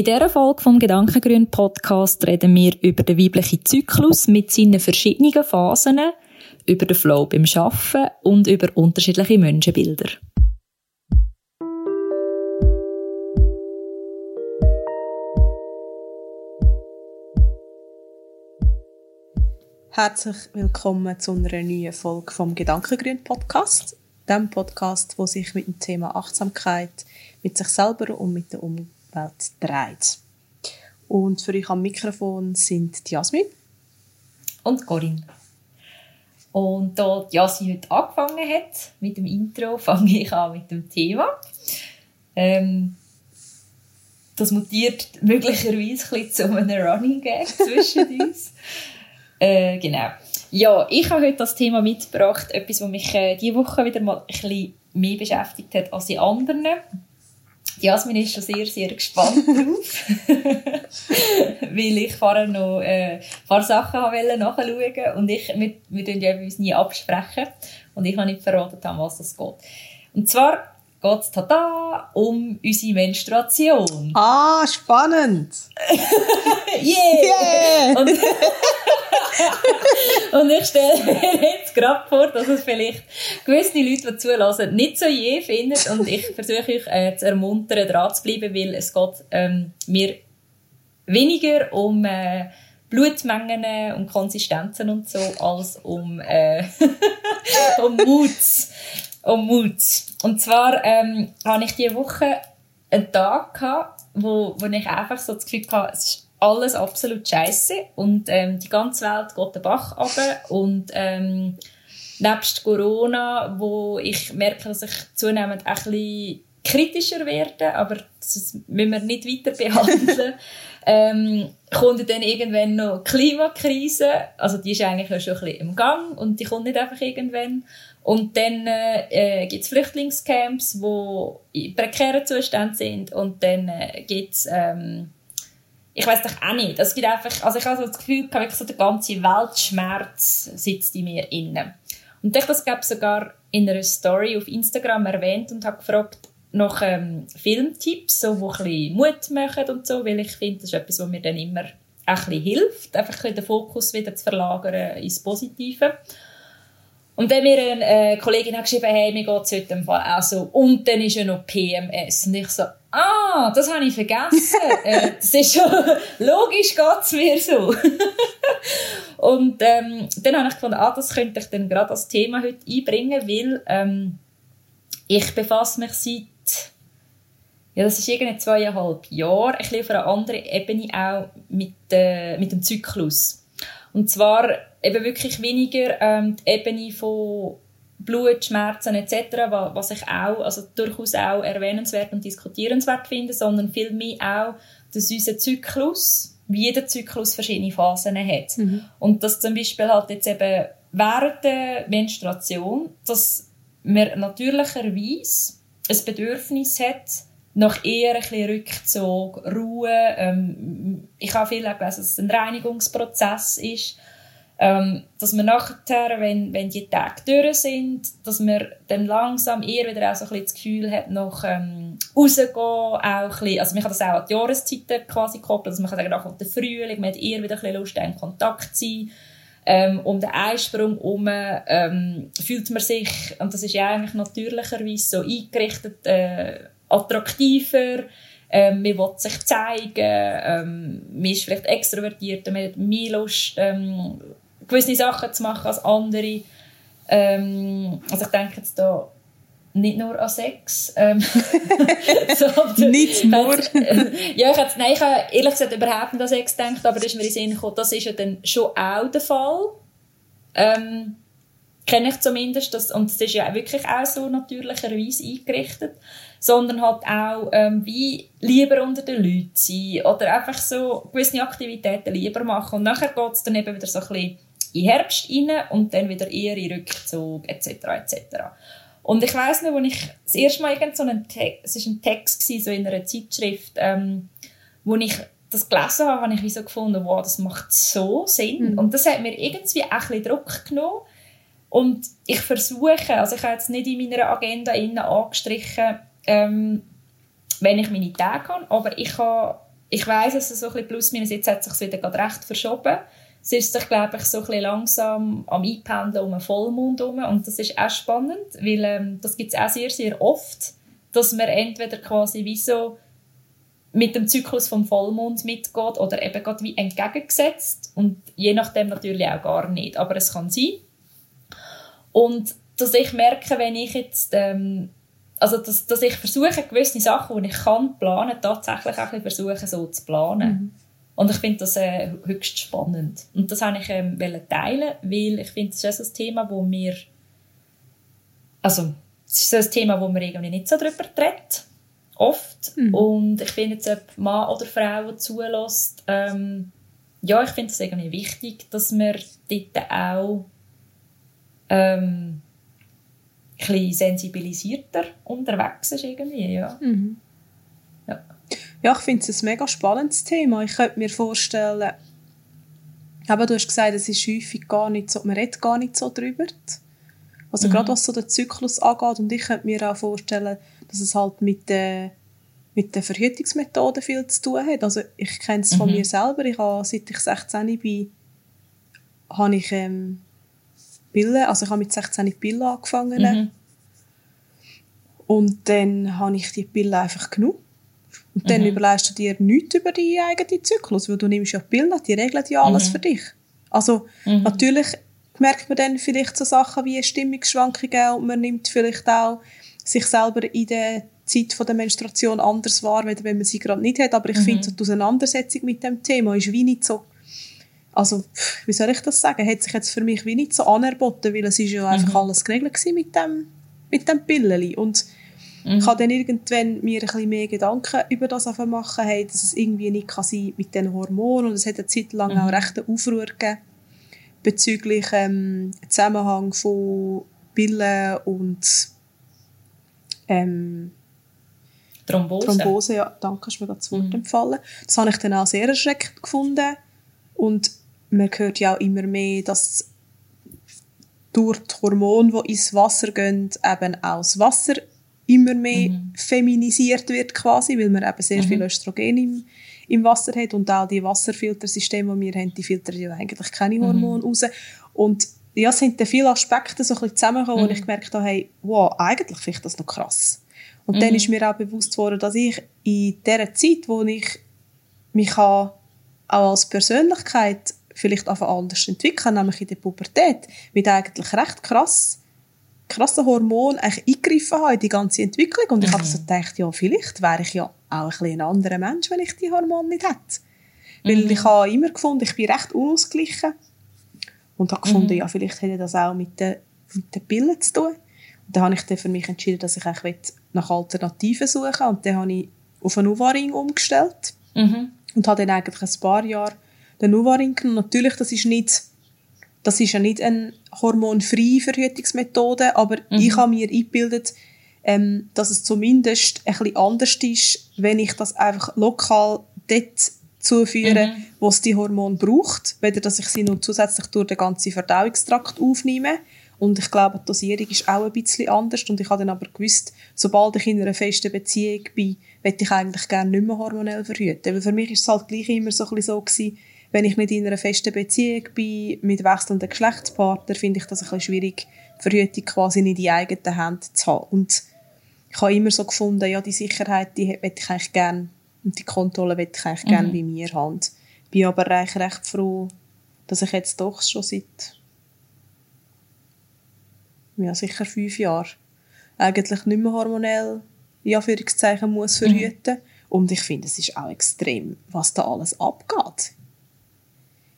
In dieser Folge vom Gedankengrün Podcast reden wir über den weiblichen Zyklus mit seinen verschiedenen Phasen, über den Flow beim Schaffen und über unterschiedliche Menschenbilder. Herzlich willkommen zu einer neuen Folge vom Gedankengrün Podcast, dem Podcast, wo sich mit dem Thema Achtsamkeit mit sich selber und mit der Umwelt dreht. Und für euch am Mikrofon sind die Jasmin und Corinne. Und da Jasmin heute angefangen hat mit dem Intro, fange ich an mit dem Thema. Ähm, das mutiert möglicherweise ein zu einem Running Gag zwischen uns. Äh, genau. Ja, ich habe heute das Thema mitgebracht, etwas, was mich äh, diese Woche wieder mal ein bisschen mehr beschäftigt hat als die anderen. Jasmin ist schon sehr, sehr gespannt drauf, weil ich vorher noch äh, ein paar Sachen wollte nachschauen und ich, wir, wir ja uns nie absprechen und ich habe nicht verraten, um was das geht. Und zwar geht es tada um unsere Menstruation. Ah, spannend! yeah! yeah. Und, und, ich stelle mir jetzt gerade vor, dass es vielleicht gewisse Leute, die zulassen, nicht so je finden und ich versuche euch äh, zu ermuntern, dran zu bleiben, weil es geht ähm, mir weniger um äh, Blutmengen und Konsistenzen und so, als um, äh, um Mut um Mut. Und zwar ähm, hatte ich diese Woche einen Tag, gehabt, wo, wo ich einfach so das Gefühl hatte, es ist alles absolut scheiße und ähm, die ganze Welt geht den Bach runter und ähm, nebst Corona, wo ich merke, dass ich zunehmend ein bisschen kritischer werde, aber das müssen wir nicht weiter behandeln. ähm, kommt dann irgendwann noch die Klimakrise, also die ist eigentlich schon ein bisschen im Gang und die kommt nicht einfach irgendwann. Und dann äh, gibt es Flüchtlingscamps, wo in prekären Zuständen sind. Und dann äh, gibt es, ähm, ich weiß doch auch nicht, es gibt einfach, also ich habe so das Gefühl, ich so der ganze Weltschmerz sitzt in mir inne. Und ich das sogar in einer Story auf Instagram erwähnt und habe gefragt nach ähm, Filmtipps, so, wo ein bisschen Mut machen und so, weil ich finde, das ist etwas, was mir dann immer ein bisschen hilft, einfach den Fokus wieder zu verlagern ins Positive. Und dann mir eine äh, Kollegin hat geschrieben, hey, mir geht es heute Fall auch so. Und dann ist ja noch PMS. Und ich so, ah, das habe ich vergessen. äh, das ist schon, logisch geht es mir so. und ähm, dann habe ich gefunden, ah, das könnte ich dann gerade als Thema heute einbringen, weil ähm, ich befasse mich seit, ja, das ist irgendwie zweieinhalb Jahre, ein bisschen auf einer anderen Ebene auch mit, äh, mit dem Zyklus. Und zwar eben wirklich weniger ähm, die Ebene von Blut, Schmerzen etc., was ich auch, also durchaus auch erwähnenswert und diskutierenswert finde, sondern vielmehr auch, dass unser Zyklus, wie jeder Zyklus verschiedene Phasen hat. Mhm. Und dass zum Beispiel halt jetzt eben während der Menstruation, dass man natürlicherweise ein Bedürfnis hat, nach eher ein bisschen Rückzug, Ruhe. Ähm, ich habe viel gelesen, dass es ein Reinigungsprozess ist ähm, dass wir nachher, wenn, wenn die Tage durch sind, dass man dann langsam eher wieder auch so ein bisschen das Gefühl hat, noch ähm, rausgehen, auch ein bisschen, also man kann das auch an die Jahreszeiten quasi koppeln, also man kann sagen, nach der Frühling, man hat eher wieder ein bisschen Lust, in Kontakt zu sein. Ähm, um den Einsprung herum ähm, fühlt man sich, und das ist ja eigentlich natürlicherweise so eingerichtet, äh, attraktiver, ähm, man will sich zeigen, ähm, man ist vielleicht extrovertierter, man hat mehr Lust, ähm, gewisse Sachen zu machen als andere. Ähm, also ich denke jetzt da nicht nur an Sex. Ähm, so, nicht nur? ja, ich hätte, nein, ich habe ehrlich gesagt überhaupt nicht an Sex gedacht, aber das ist mir in den Sinn gekommen, das ist ja dann schon auch der Fall. Ähm, kenne ich zumindest, das, und das ist ja wirklich auch so natürlicherweise eingerichtet, sondern halt auch, ähm, wie lieber unter den Leuten sein oder einfach so gewisse Aktivitäten lieber machen und nachher geht es dann eben wieder so ein bisschen in Herbst rein und dann wieder eher in Rückzug etc. etc. Und ich weiß noch, als ich das erste Mal irgend so einen Text, es war ein Text gewesen, so in einer Zeitschrift, ähm, wo ich das gelesen habe, habe ich wie so gefunden, wow, das macht so Sinn. Mhm. Und das hat mir irgendwie auch ein bisschen Druck genommen. Und ich versuche, also ich habe jetzt nicht in meiner Agenda innen angestrichen, ähm, wenn ich meine Tage habe, aber ich habe ich weiß dass es so ein bisschen plus minus, jetzt hat es sich wieder gerade recht verschoben. Es ist sich, glaube ich, so ein bisschen langsam am Einpendeln um einen Vollmond herum. Und das ist auch spannend, weil ähm, das gibt es auch sehr, sehr oft, dass man entweder quasi wie so mit dem Zyklus vom Vollmond mitgeht oder eben gerade wie entgegengesetzt und je nachdem natürlich auch gar nicht, aber es kann sein. Und dass ich merke, wenn ich jetzt ähm, also dass, dass ich versuche, gewisse Sachen, die ich kann planen, tatsächlich auch ein versuchen, so zu planen. Mhm. Und ich finde das äh, höchst spannend. Und das wollte ich ähm, teilen, weil ich finde, das ist ein Thema, wo mir also es ist ein Thema, wo man irgendwie nicht so drüber redet, oft. Mhm. Und ich finde jetzt, ob Mann oder Frau zulässt, ähm, ja, ich finde es irgendwie wichtig, dass man dort auch ähm, bisschen sensibilisierter unterwegs ist irgendwie, ja. Mhm. Ja. ich finde es ein mega spannendes Thema. Ich könnte mir vorstellen, aber du hast gesagt, es ist häufig gar nicht so, man redet gar nicht so drüber. Also mhm. gerade was so den Zyklus angeht und ich könnte mir auch vorstellen, dass es halt mit der mit den Verhütungsmethoden viel zu tun hat. Also ich kenne es von mhm. mir selber. Ich habe, seit ich 16 bin, habe ich ähm, Pillen, also ich habe mit 16 die Pillen angefangen. Mhm. Und dann habe ich die Pillen einfach genommen. Und dann mhm. überlegst du dir nichts über deinen eigenen Zyklus, weil du nimmst ja Pillen, die regeln ja alles mhm. für dich. Also mhm. natürlich merkt man dann vielleicht so Sachen wie Stimmungsschwankungen und man nimmt vielleicht auch sich selber in der Zeit von der Menstruation anders wahr, wenn man sie gerade nicht hat. Aber ich mhm. finde, so die Auseinandersetzung mit dem Thema ist wie nicht so also, wie soll ich das sagen, hat sich jetzt für mich wie nicht so anerboten, weil es ist ja einfach mhm. alles geregelt mit dem, mit dem Pilleli. Und mhm. ich habe dann irgendwann mir ein bisschen mehr Gedanken über das machen, hey, dass es irgendwie nicht kann sein mit den Hormonen und es hat eine Zeit lang mhm. auch recht einen Aufruhr gegeben bezüglich ähm, Zusammenhang von Pillen und ähm, Thrombose. Thrombose, ja, danke, hast mir das Wort mhm. empfallen. Das habe ich dann auch sehr erschreckend gefunden und man hört ja auch immer mehr, dass durch die Hormone, die ins Wasser gehen, eben auch das Wasser immer mehr mhm. feminisiert wird quasi, weil man eben sehr mhm. viel Östrogen im, im Wasser hat und auch die Wasserfiltersysteme, die wir haben, die filtern ja eigentlich keine mhm. Hormone mhm. raus. Und ja, es sind da viele Aspekte so ein bisschen zusammengekommen, mhm. und ich gemerkt habe, hey, wow, eigentlich finde ich das noch krass. Und mhm. dann ist mir auch bewusst worden, dass ich in dieser Zeit, wo ich mich auch als Persönlichkeit vielleicht einfach anders entwickeln, nämlich in der Pubertät, mit eigentlich recht krass krassen Hormon eigentlich eingegriffen habe in die ganze Entwicklung. Und ich mhm. habe so gedacht, ja, vielleicht wäre ich ja auch ein, bisschen ein anderer Mensch, wenn ich die Hormone nicht hätte. Weil mhm. ich habe immer gefunden, ich bin recht unausgeglichen. Und habe gefunden, mhm. ja, vielleicht hätte das auch mit den, mit den Pillen zu tun. Und dann habe ich dann für mich entschieden, dass ich eigentlich nach Alternativen suchen Und dann habe ich auf einen Uvaring umgestellt. Mhm. Und habe dann eigentlich ein paar Jahre den Nuvaring genommen. Natürlich, das ist nicht, das ist ja nicht eine hormonfreie Verhütungsmethode, aber mhm. ich habe mir eingebildet, ähm, dass es zumindest ein bisschen anders ist, wenn ich das einfach lokal dort zuführe, mhm. wo es die Hormone braucht, weder dass ich sie noch zusätzlich durch den ganzen Verdauungstrakt aufnehme. Und ich glaube, die Dosierung ist auch ein bisschen anders. Und ich habe dann aber gewusst, sobald ich in einer festen Beziehung bin, möchte ich eigentlich gerne nicht mehr hormonell verhüten. Weil für mich ist es halt gleich immer so ein bisschen so gewesen, wenn ich nicht in einer festen Beziehung bin, mit wechselnden Geschlechtspartnern, finde ich das ein bisschen schwierig, Verhütung quasi in die eigenen Hände zu haben. Und ich habe immer so gefunden, ja, die Sicherheit, die möchte ich eigentlich gerne, und die Kontrolle möchte ich eigentlich mhm. gerne bei mir haben. Ich bin aber recht, recht froh, dass ich jetzt doch schon seit, ja, sicher fünf Jahren eigentlich nicht mehr hormonell, in Anführungszeichen, muss mhm. verhüten. Mhm. Und ich finde, es ist auch extrem, was da alles abgeht.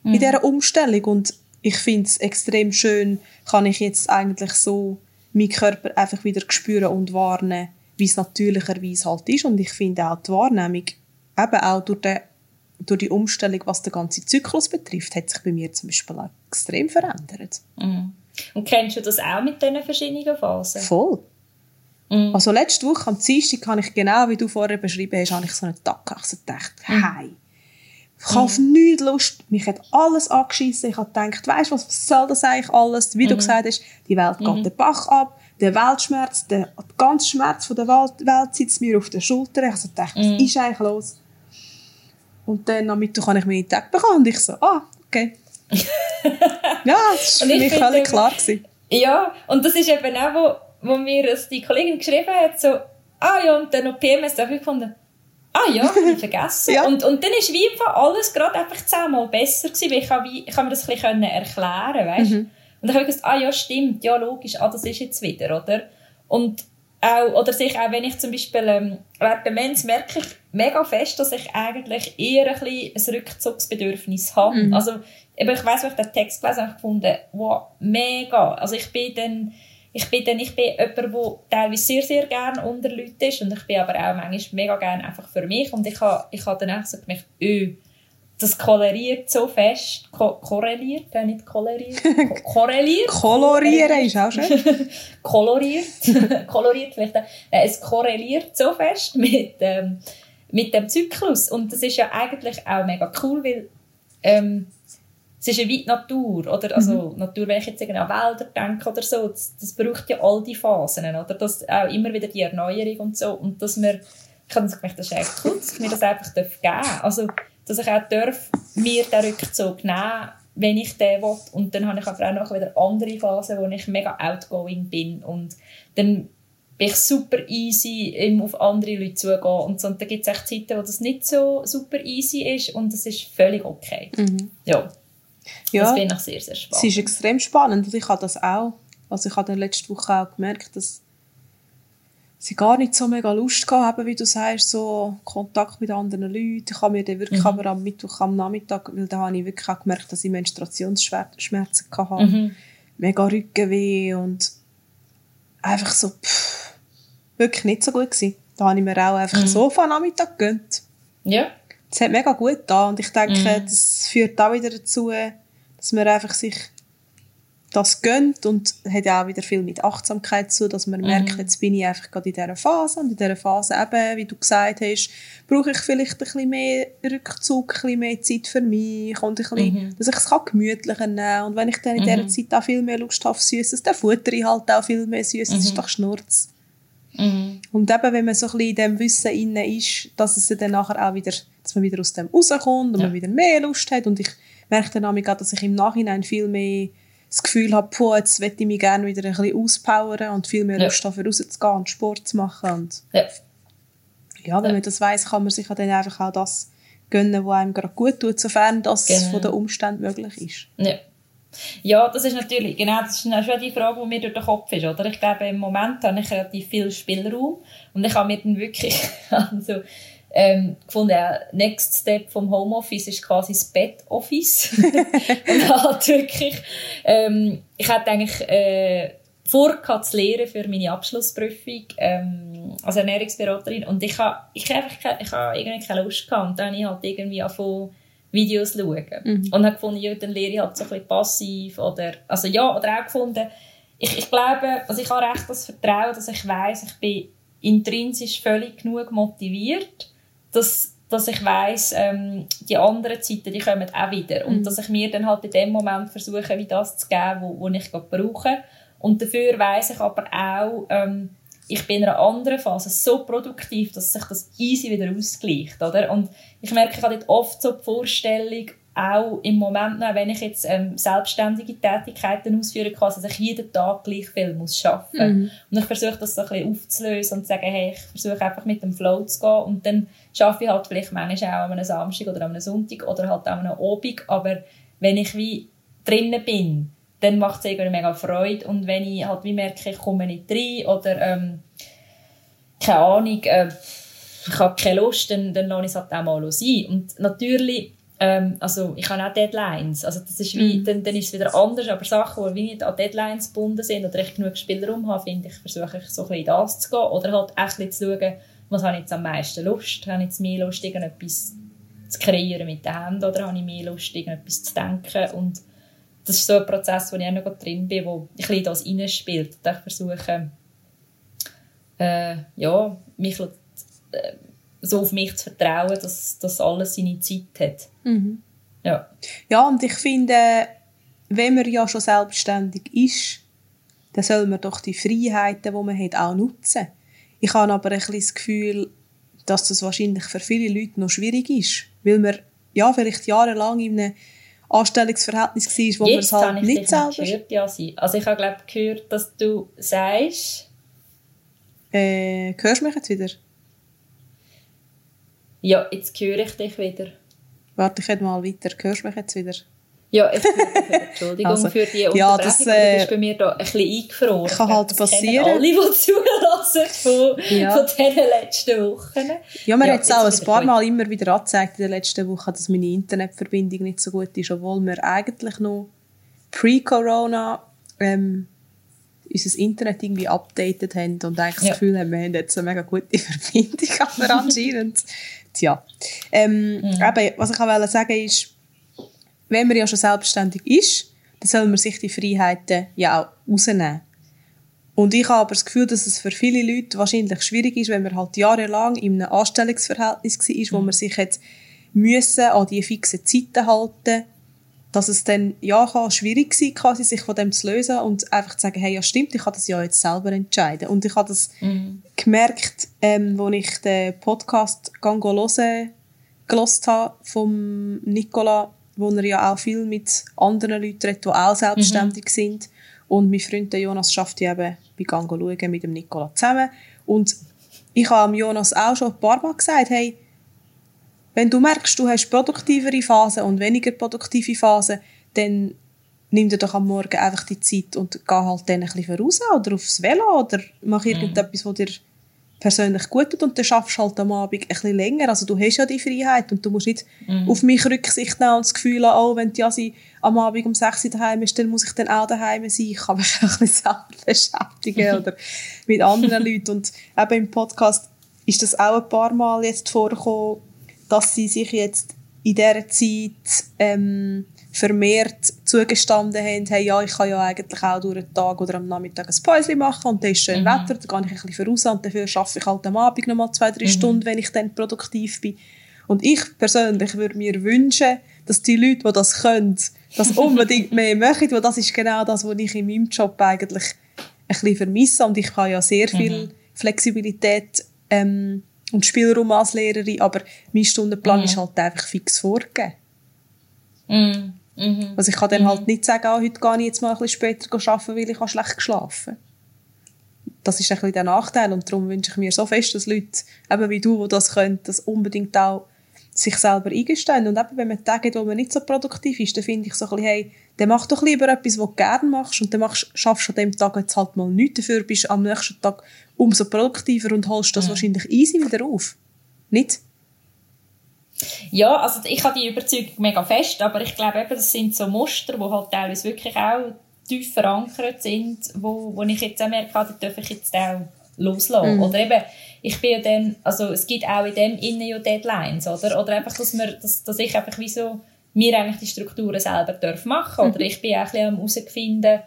In dieser Umstellung. Und ich finde es extrem schön, kann ich jetzt eigentlich so meinen Körper einfach wieder spüren und warnen, wie es natürlicherweise halt ist. Und ich finde auch die Wahrnehmung, eben auch durch, den, durch die Umstellung, was den ganzen Zyklus betrifft, hat sich bei mir zum Beispiel auch extrem verändert. Mhm. Und kennst du das auch mit diesen verschiedenen Phasen? Voll. Mhm. Also letzte Woche am Dienstag habe ich genau, wie du vorher beschrieben hast, habe ich so einen Tag gedacht, mhm. hey, ich habe auf nichts Lust. Mich hat alles angeschissen. Ich habe gedacht, weißt du was, was soll das eigentlich alles? Wie mhm. du gesagt hast, die Welt geht mhm. den Bach ab. Der Weltschmerz, der, der ganze Schmerz von der Welt, sitzt mir auf der Schulter. Ich habe gedacht, was mhm. ist eigentlich los? Und dann am Mittwoch habe ich meine Tag bekommen und ich so, ah, okay. ja, das war für mich völlig klar. Gewesen. Ja, und das ist eben auch, wo, wo mir die Kollegin geschrieben hat, so, ah ja, und dann noch PMS, da habe ich gefunden, ah ja, ich vergessen. ja. und, und dann ist wie einfach alles gerade einfach zehnmal besser gewesen, weil ich, habe wie, ich habe mir das ein bisschen erklären weißt? Mhm. Und dann habe ich gesagt, ah ja, stimmt, ja, logisch, ah, das ist jetzt wieder, oder? Und auch, oder sich auch, wenn ich zum Beispiel ähm, während Demenz merke ich mega fest, dass ich eigentlich eher ein, bisschen ein Rückzugsbedürfnis habe. Mhm. Also, eben, ich weiss, wo ich den Text gelesen habe, gefunden, wow, mega. Also ich bin dann, ich bin dann, ich bin jemand, der teilweise sehr, sehr gerne unter Leuten ist und ich bin aber auch manchmal mega gerne einfach für mich und ich habe, ich habe dann auch so gemerkt, öh, das koloriert so fest, ko korreliert, äh, nicht koloriert, ko korreliert. Kolorieren ist auch schön. koloriert, koloriert vielleicht, äh, es korreliert so fest mit, ähm, mit dem Zyklus und das ist ja eigentlich auch mega cool, weil ähm, es ist ja wie Natur, oder? Also, mhm. Natur, wenn ich jetzt an Wälder denke oder so, das, das braucht ja all die Phasen, oder? Das, auch immer wieder die Erneuerung und so. Und dass wir, ich habe gedacht, das ist echt cool, dass mir das einfach geben darf. Also, dass ich auch darf, mir den Rückzug nehmen wenn ich den will. Und dann habe ich aber auch noch wieder andere Phasen, wo ich mega outgoing bin. Und dann bin ich super easy, auf andere Leute zugehen. Und, so. und dann gibt es echt Zeiten, wo das nicht so super easy ist und das ist völlig okay. Mhm. Ja. Ja, das finde ich sehr, sehr spannend. Es ist extrem spannend und ich habe das auch. Also ich habe dann letzte Woche auch gemerkt, dass sie gar nicht so mega Lust gehabt wie du sagst, so Kontakt mit anderen Leuten. Ich habe mir dann wirklich mhm. aber am Mittwoch, am Nachmittag, weil da habe ich wirklich auch gemerkt, dass ich Menstruationsschmerzen hatte. Mhm. Mega Rückenweh und einfach so, pff, wirklich nicht so gut gewesen. Da habe ich mir auch einfach mhm. so von Nachmittag gegönnt. Ja. Es hat mega gut da und ich denke, mhm. das führt auch wieder dazu, dass man einfach sich das gönnt und hat ja auch wieder viel mit Achtsamkeit zu, dass man mhm. merkt, jetzt bin ich einfach gerade in dieser Phase und in dieser Phase eben, wie du gesagt hast, brauche ich vielleicht ein bisschen mehr Rückzug, ein bisschen mehr Zeit für mich und ein bisschen, mhm. dass ich es gemütlicher nehmen kann und wenn ich dann in dieser mhm. Zeit auch viel mehr Lust habe auf Süßes, dann futter ich halt auch viel mehr Süßes, das ist mhm. doch Schnurz. Mhm. Und eben, wenn man so ein bisschen in dem Wissen inne ist, dass es dann nachher auch wieder, dass man wieder aus dem rauskommt und ja. man wieder mehr Lust hat. Und ich merke dann auch, dass ich im Nachhinein viel mehr das Gefühl habe, boah, jetzt möchte ich mich gerne wieder ein bisschen auspowern und viel mehr Lust ja. habe, rauszugehen und Sport zu machen. Und ja. ja, wenn ja. man das weiss, kann man sich dann einfach auch das gönnen, was einem gerade gut tut, sofern das genau. von den Umständen möglich ist. Ja. Ja, das ist natürlich, genau, das ist schon die Frage, die mir durch den Kopf ist, oder? Ich glaube, im Moment habe ich relativ viel Spielraum und ich habe mir dann wirklich, also, ähm, gefunden, ja, Next Step vom Homeoffice ist quasi das Bed-Office. und halt wirklich, ähm, ich hatte eigentlich, äh, vor zu lernen für meine Abschlussprüfung ähm, als Ernährungsberaterin und ich habe ich hab einfach keine, ich hab irgendwie keine Lust gehabt und dann habe ich halt irgendwie angefangen Videos schauen. Mhm. Und habe gefunden, ja, dann lehre ich halt so ein bisschen passiv oder, also ja, oder auch gefunden, ich, ich glaube, also ich habe recht das Vertrauen, dass ich weiß, ich bin intrinsisch völlig genug motiviert, dass, dass ich weiß, ähm, die anderen Zeiten, die kommen auch wieder. Mhm. Und dass ich mir dann halt in dem Moment versuche, wie das zu geben, wo, wo ich gerade brauche. Und dafür weiß ich aber auch, ähm, ich bin in einer anderen Phase so produktiv, dass sich das easy wieder ausgleicht, oder? Und ich merke, ich habe oft so die Vorstellung, auch im Moment noch, wenn ich jetzt ähm, selbstständige Tätigkeiten ausführen kann, dass ich jeden Tag gleich viel muss arbeiten muss. Mhm. Und ich versuche das so ein bisschen aufzulösen und zu sagen, hey, ich versuche einfach mit dem Flow zu gehen und dann arbeite ich halt vielleicht manchmal auch an einem Samstag oder an einem Sonntag oder halt auch an einem Abend, aber wenn ich wie drinnen bin, dann macht es irgendwie mega Freude. Und wenn ich halt wie merke, ich komme nicht rein oder ähm, keine Ahnung, äh, ich habe keine Lust, dann, dann lasse ich es halt auch mal sein. Und natürlich, ähm, also ich habe auch Deadlines. Also das ist wie, mm. dann, dann ist es wieder anders, aber Sachen, die wie nicht an Deadlines gebunden sind oder ich genug Spielraum habe, finde ich, versuche ich so ein bisschen das zu gehen oder halt echt zu schauen, was habe ich jetzt am meisten Lust? Habe ich jetzt mehr Lust, irgendetwas zu kreieren mit den Händen oder habe ich mehr Lust, irgendetwas zu denken und das ist so ein Prozess, wo ich auch noch drin bin, wo ein bisschen das reinspielt. Und ich versuche, äh, ja, mich äh, so auf mich zu vertrauen, dass das alles seine Zeit hat. Mhm. Ja. ja, und ich finde, wenn man ja schon selbstständig ist, dann soll man doch die Freiheiten, die man hat, auch nutzen. Ich habe aber ein bisschen das Gefühl, dass das wahrscheinlich für viele Leute noch schwierig ist. weil man ja vielleicht jahrelang in einem Anstellungsverhältnis war, wo man es halt nicht, selber... Gehört, ja, also ich habe glaube gehört, dass du sagst... Äh, hörst du mich jetzt wieder? Ja, jetzt höre ich dich wieder. Warte, ich mal weiter. Hörst du mich jetzt wieder? Ja, ich Entschuldigung also, für die Unterbrechung, ja, das, äh, du bist bei mir da ein bisschen eingefroren. Kann halt das passieren. alle, die zulassen von, ja. von diesen letzten Wochen. Ja, man ja, hat es auch ein paar Mal immer wieder angezeigt in den letzten Wochen, dass meine Internetverbindung nicht so gut ist, obwohl wir eigentlich noch pre-Corona ähm, unser Internet irgendwie updated haben und eigentlich ja. das Gefühl haben, wir haben jetzt eine mega gute Verbindung, aber anscheinend, tja. Ähm, mhm. eben, was ich auch sagen ist, wenn man ja schon selbstständig ist, dann soll man sich die Freiheiten ja auch rausnehmen. Und ich habe aber das Gefühl, dass es für viele Leute wahrscheinlich schwierig ist, wenn man halt jahrelang in einem Anstellungsverhältnis war, mhm. wo man sich jetzt müssen an die fixen Zeiten halten dass es dann ja kann schwierig sein quasi sich von dem zu lösen und einfach zu sagen, hey, ja stimmt, ich kann das ja jetzt selber entscheiden. Und ich habe das mhm. gemerkt, ähm, als ich den Podcast «Gango hören» gelost habe vom Nicola wo er ja auch viel mit anderen Leuten redet, die auch selbstständig mhm. sind. Und mein Freund Jonas schafft ja eben bei Gango schauen mit dem Nicola zusammen. Und ich habe Jonas auch schon ein paar Mal gesagt, hey, wenn du merkst, du hast produktivere Phasen und weniger produktive Phasen, dann nimm dir doch am Morgen einfach die Zeit und geh halt dann ein bisschen voraus oder aufs Velo oder mach mhm. irgendetwas, was dir persönlich gut tut und dann schaffst du halt am Abend ein bisschen länger. Also du hast ja die Freiheit und du musst nicht mhm. auf mich Rücksicht nehmen und das Gefühl haben, oh, wenn die Jasi am Abend um 6 Uhr daheim ist, dann muss ich dann auch daheim sein. Ich kann mich auch ein bisschen selber beschäftigen oder mit anderen Leuten. Und eben im Podcast ist das auch ein paar Mal jetzt vorgekommen, dass sie sich jetzt in dieser Zeit ähm, vermehrt zugestanden haben, hey, ja, ich kann ja eigentlich auch durch den Tag oder am Nachmittag ein Päuschen machen und dann ist schön mhm. Wetter, dann gehe ich ein bisschen voraus und dafür arbeite ich halt am Abend noch mal zwei, drei mhm. Stunden, wenn ich dann produktiv bin. Und ich persönlich würde mir wünschen, dass die Leute, die das können, das unbedingt mehr machen, weil das ist genau das, was ich in meinem Job eigentlich ein bisschen vermisse und ich habe ja sehr viel mhm. Flexibilität ähm, und Spielraum als Lehrerin, aber mein Stundenplan mhm. ist halt einfach fix vorgegeben. Mhm. Mhm. Also ich kann dann halt mhm. halt nicht sagen, ah, heute gehe ich jetzt mal ein bisschen später arbeiten, weil ich habe schlecht geschlafen Das ist ein bisschen der Nachteil und darum wünsche ich mir so fest, dass Leute, eben wie du, die das können, das unbedingt auch sich selber eingestehen. Und eben, wenn man Tage hat, wo man nicht so produktiv ist, dann finde ich so ein bisschen, hey, dann mach doch lieber etwas, was du gerne machst und dann machst, schaffst du an dem Tag jetzt halt mal nichts dafür, bist am nächsten Tag umso produktiver und holst das mhm. wahrscheinlich easy wieder auf. Nicht? Ja, also ich habe die Überzeugung mega fest, aber ich glaube eben, das sind so Muster, die halt teilweise wirklich auch tief verankert sind, wo, wo ich jetzt auch merke, ah, die darf ich jetzt auch loslassen. Mhm. Oder eben, ich bin ja dann, also es gibt auch in dem innen ja Deadlines, oder? Oder einfach, dass, wir, dass, dass ich einfach wie so, mir eigentlich die Strukturen selber darf machen. Oder mhm. ich bin auch ein bisschen am herausfinden,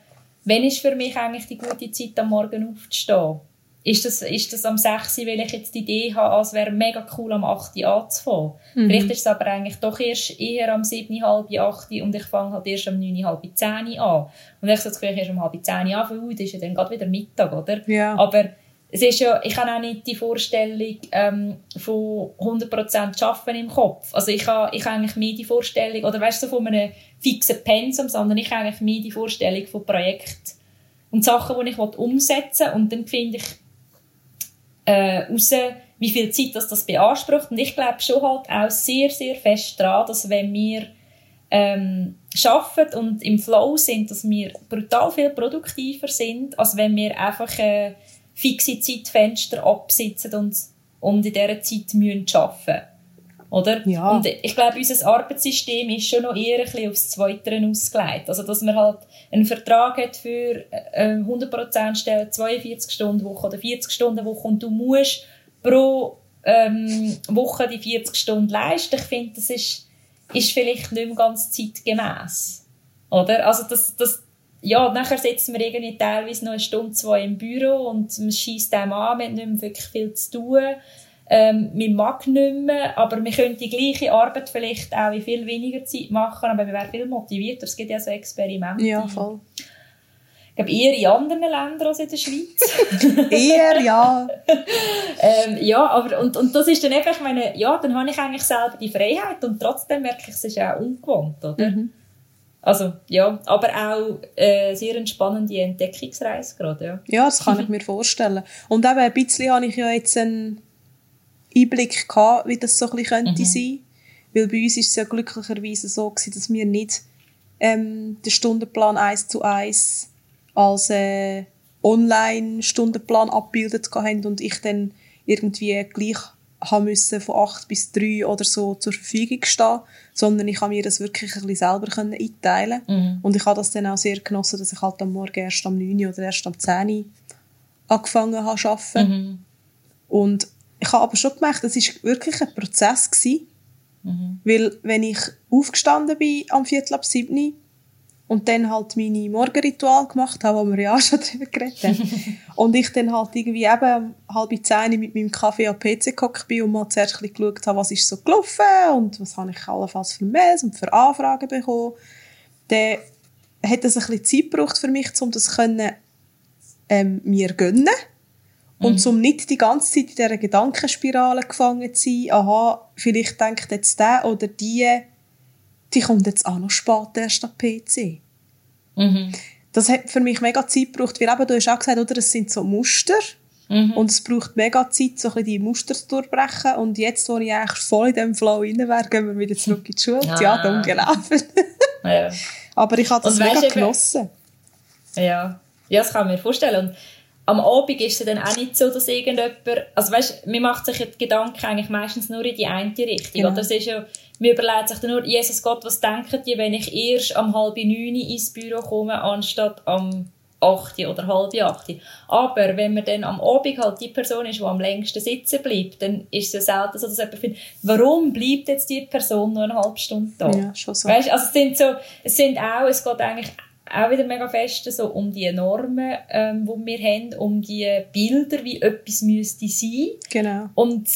wenn ist für mich eigentlich die gute Zeit, am Morgen aufzustehen? Ist das, ist das am 6 weil ich jetzt die Idee habe, als wäre mega cool am 8 anzufangen. Mhm. Vielleicht ist es aber eigentlich doch erst eher am 7, halb 8 und ich fange halt erst am 9, halb 10 an. Und ich so das Gefühl, erst um halb 10 anfangen, uh, das ist ja dann gerade wieder Mittag, oder? Ja. Aber es ist ja, ich habe auch nicht die Vorstellung ähm, von 100% Arbeiten im Kopf. Also ich habe, ich habe eigentlich mehr die Vorstellung, oder weißt du, so von einem fixen Pensum, sondern ich habe eigentlich mehr die Vorstellung von Projekten und Sachen, die ich umsetzen will. Und dann finde ich, äh, raus, wie viel Zeit das, das beansprucht. Und ich glaube schon halt auch sehr, sehr fest daran, dass wenn wir ähm, arbeiten und im Flow sind, dass wir brutal viel produktiver sind, als wenn wir einfach äh, fixe Zeitfenster absitzen und, und in dieser Zeit müssen arbeiten oder? Ja. Und ich glaube, unser Arbeitssystem ist schon noch eher ein bisschen aufs Zweite ausgelegt. Also, dass man halt einen Vertrag hat für eine 100% Stelle, 42 Stunden Woche oder 40 Stunden Woche und du musst pro ähm, Woche die 40 Stunden leisten. Ich finde, das ist, ist vielleicht nicht mehr ganz zeitgemäß. Oder? Also, das, das, ja, nachher sitzen wir irgendwie teilweise noch eine Stunde, zwei im Büro und man schießt dem an, man hat nicht mehr wirklich viel zu tun ähm, man mag nicht mehr, aber wir können die gleiche Arbeit vielleicht auch in viel weniger Zeit machen, aber wir wären viel motivierter. Es gibt ja so Experimente. Ja, voll. glaube eher in anderen Ländern als in der Schweiz. eher, ja. ähm, ja, aber und, und das ist dann einfach, meine, ja, dann habe ich eigentlich selber die Freiheit und trotzdem merke ich, es ist auch ungewohnt, oder? Mhm. Also, ja, aber auch äh, sehr eine spannende Entdeckungsreise gerade, ja. Ja, das kann ich mir vorstellen. Und eben ein bisschen habe ich ja jetzt einen Einblick gehabt, wie das so ein bisschen könnte mhm. sein. Weil bei uns ist es ja glücklicherweise so gewesen, dass wir nicht ähm, den Stundenplan eins zu eins als äh, Online-Stundenplan abgebildet haben und ich dann irgendwie gleich haben müssen von acht bis drei oder so zur Verfügung stehen, sondern ich habe mir das wirklich ein bisschen selber können einteilen mhm. und ich habe das dann auch sehr genossen, dass ich halt am Morgen erst am 9 oder erst am 10 angefangen habe zu arbeiten. Mhm. Und ich habe aber schon gemerkt, das war wirklich ein Prozess gewesen, mhm. weil wenn ich aufgestanden bin am Viertel ab 7 und dann halt meine Morgenritual gemacht habe, wo wir ja schon drüber geredet haben. und ich dann halt irgendwie eben halb zehn mit meinem Kaffee am PC gekommen bin und mal zuerst ein geschaut habe, was ist so gelaufen und was habe ich allenfalls für Mails und für Anfragen bekommen. Dann hat es ein bisschen Zeit gebraucht für mich, um das können, ähm, mir gönnen und mhm. um nicht die ganze Zeit in dieser Gedankenspirale gefangen zu sein, aha, vielleicht denkt jetzt der oder die, die kommt jetzt auch noch spät erst am PC. Mhm. Das hat für mich mega Zeit gebraucht, weil eben, du hast auch gesagt, oder, es sind so Muster mhm. und es braucht mega Zeit, so ein die Muster zu durchbrechen und jetzt, wo ich eigentlich voll in diesem Flow rein wäre, gehen wir wieder zurück in die Schule. Ah. Ja, dumm gelaufen. ja. Aber ich habe das und mega genossen. Ja. ja, das kann ich mir vorstellen. Und am Abend ist es dann auch nicht so, dass irgendjemand, also weißt, man macht sich die Gedanken eigentlich meistens nur in die eine Richtung. Genau. Oder? Das ist ja, man überlegt sich dann nur, Jesus Gott, was denken die, wenn ich erst am halb neun ins Büro komme, anstatt am 8 oder halb 8. Aber wenn man dann am Abend halt die Person ist, die am längsten sitzen bleibt, dann ist es ja selten so, dass jemand findet, warum bleibt jetzt die Person nur eine halbe Stunde da? Ja, schon so. Weißt, also es sind so, es sind auch, es geht eigentlich auch wieder mega fest so um die Normen, ähm, die wir haben, um die Bilder, wie etwas müsste sein. Genau. Und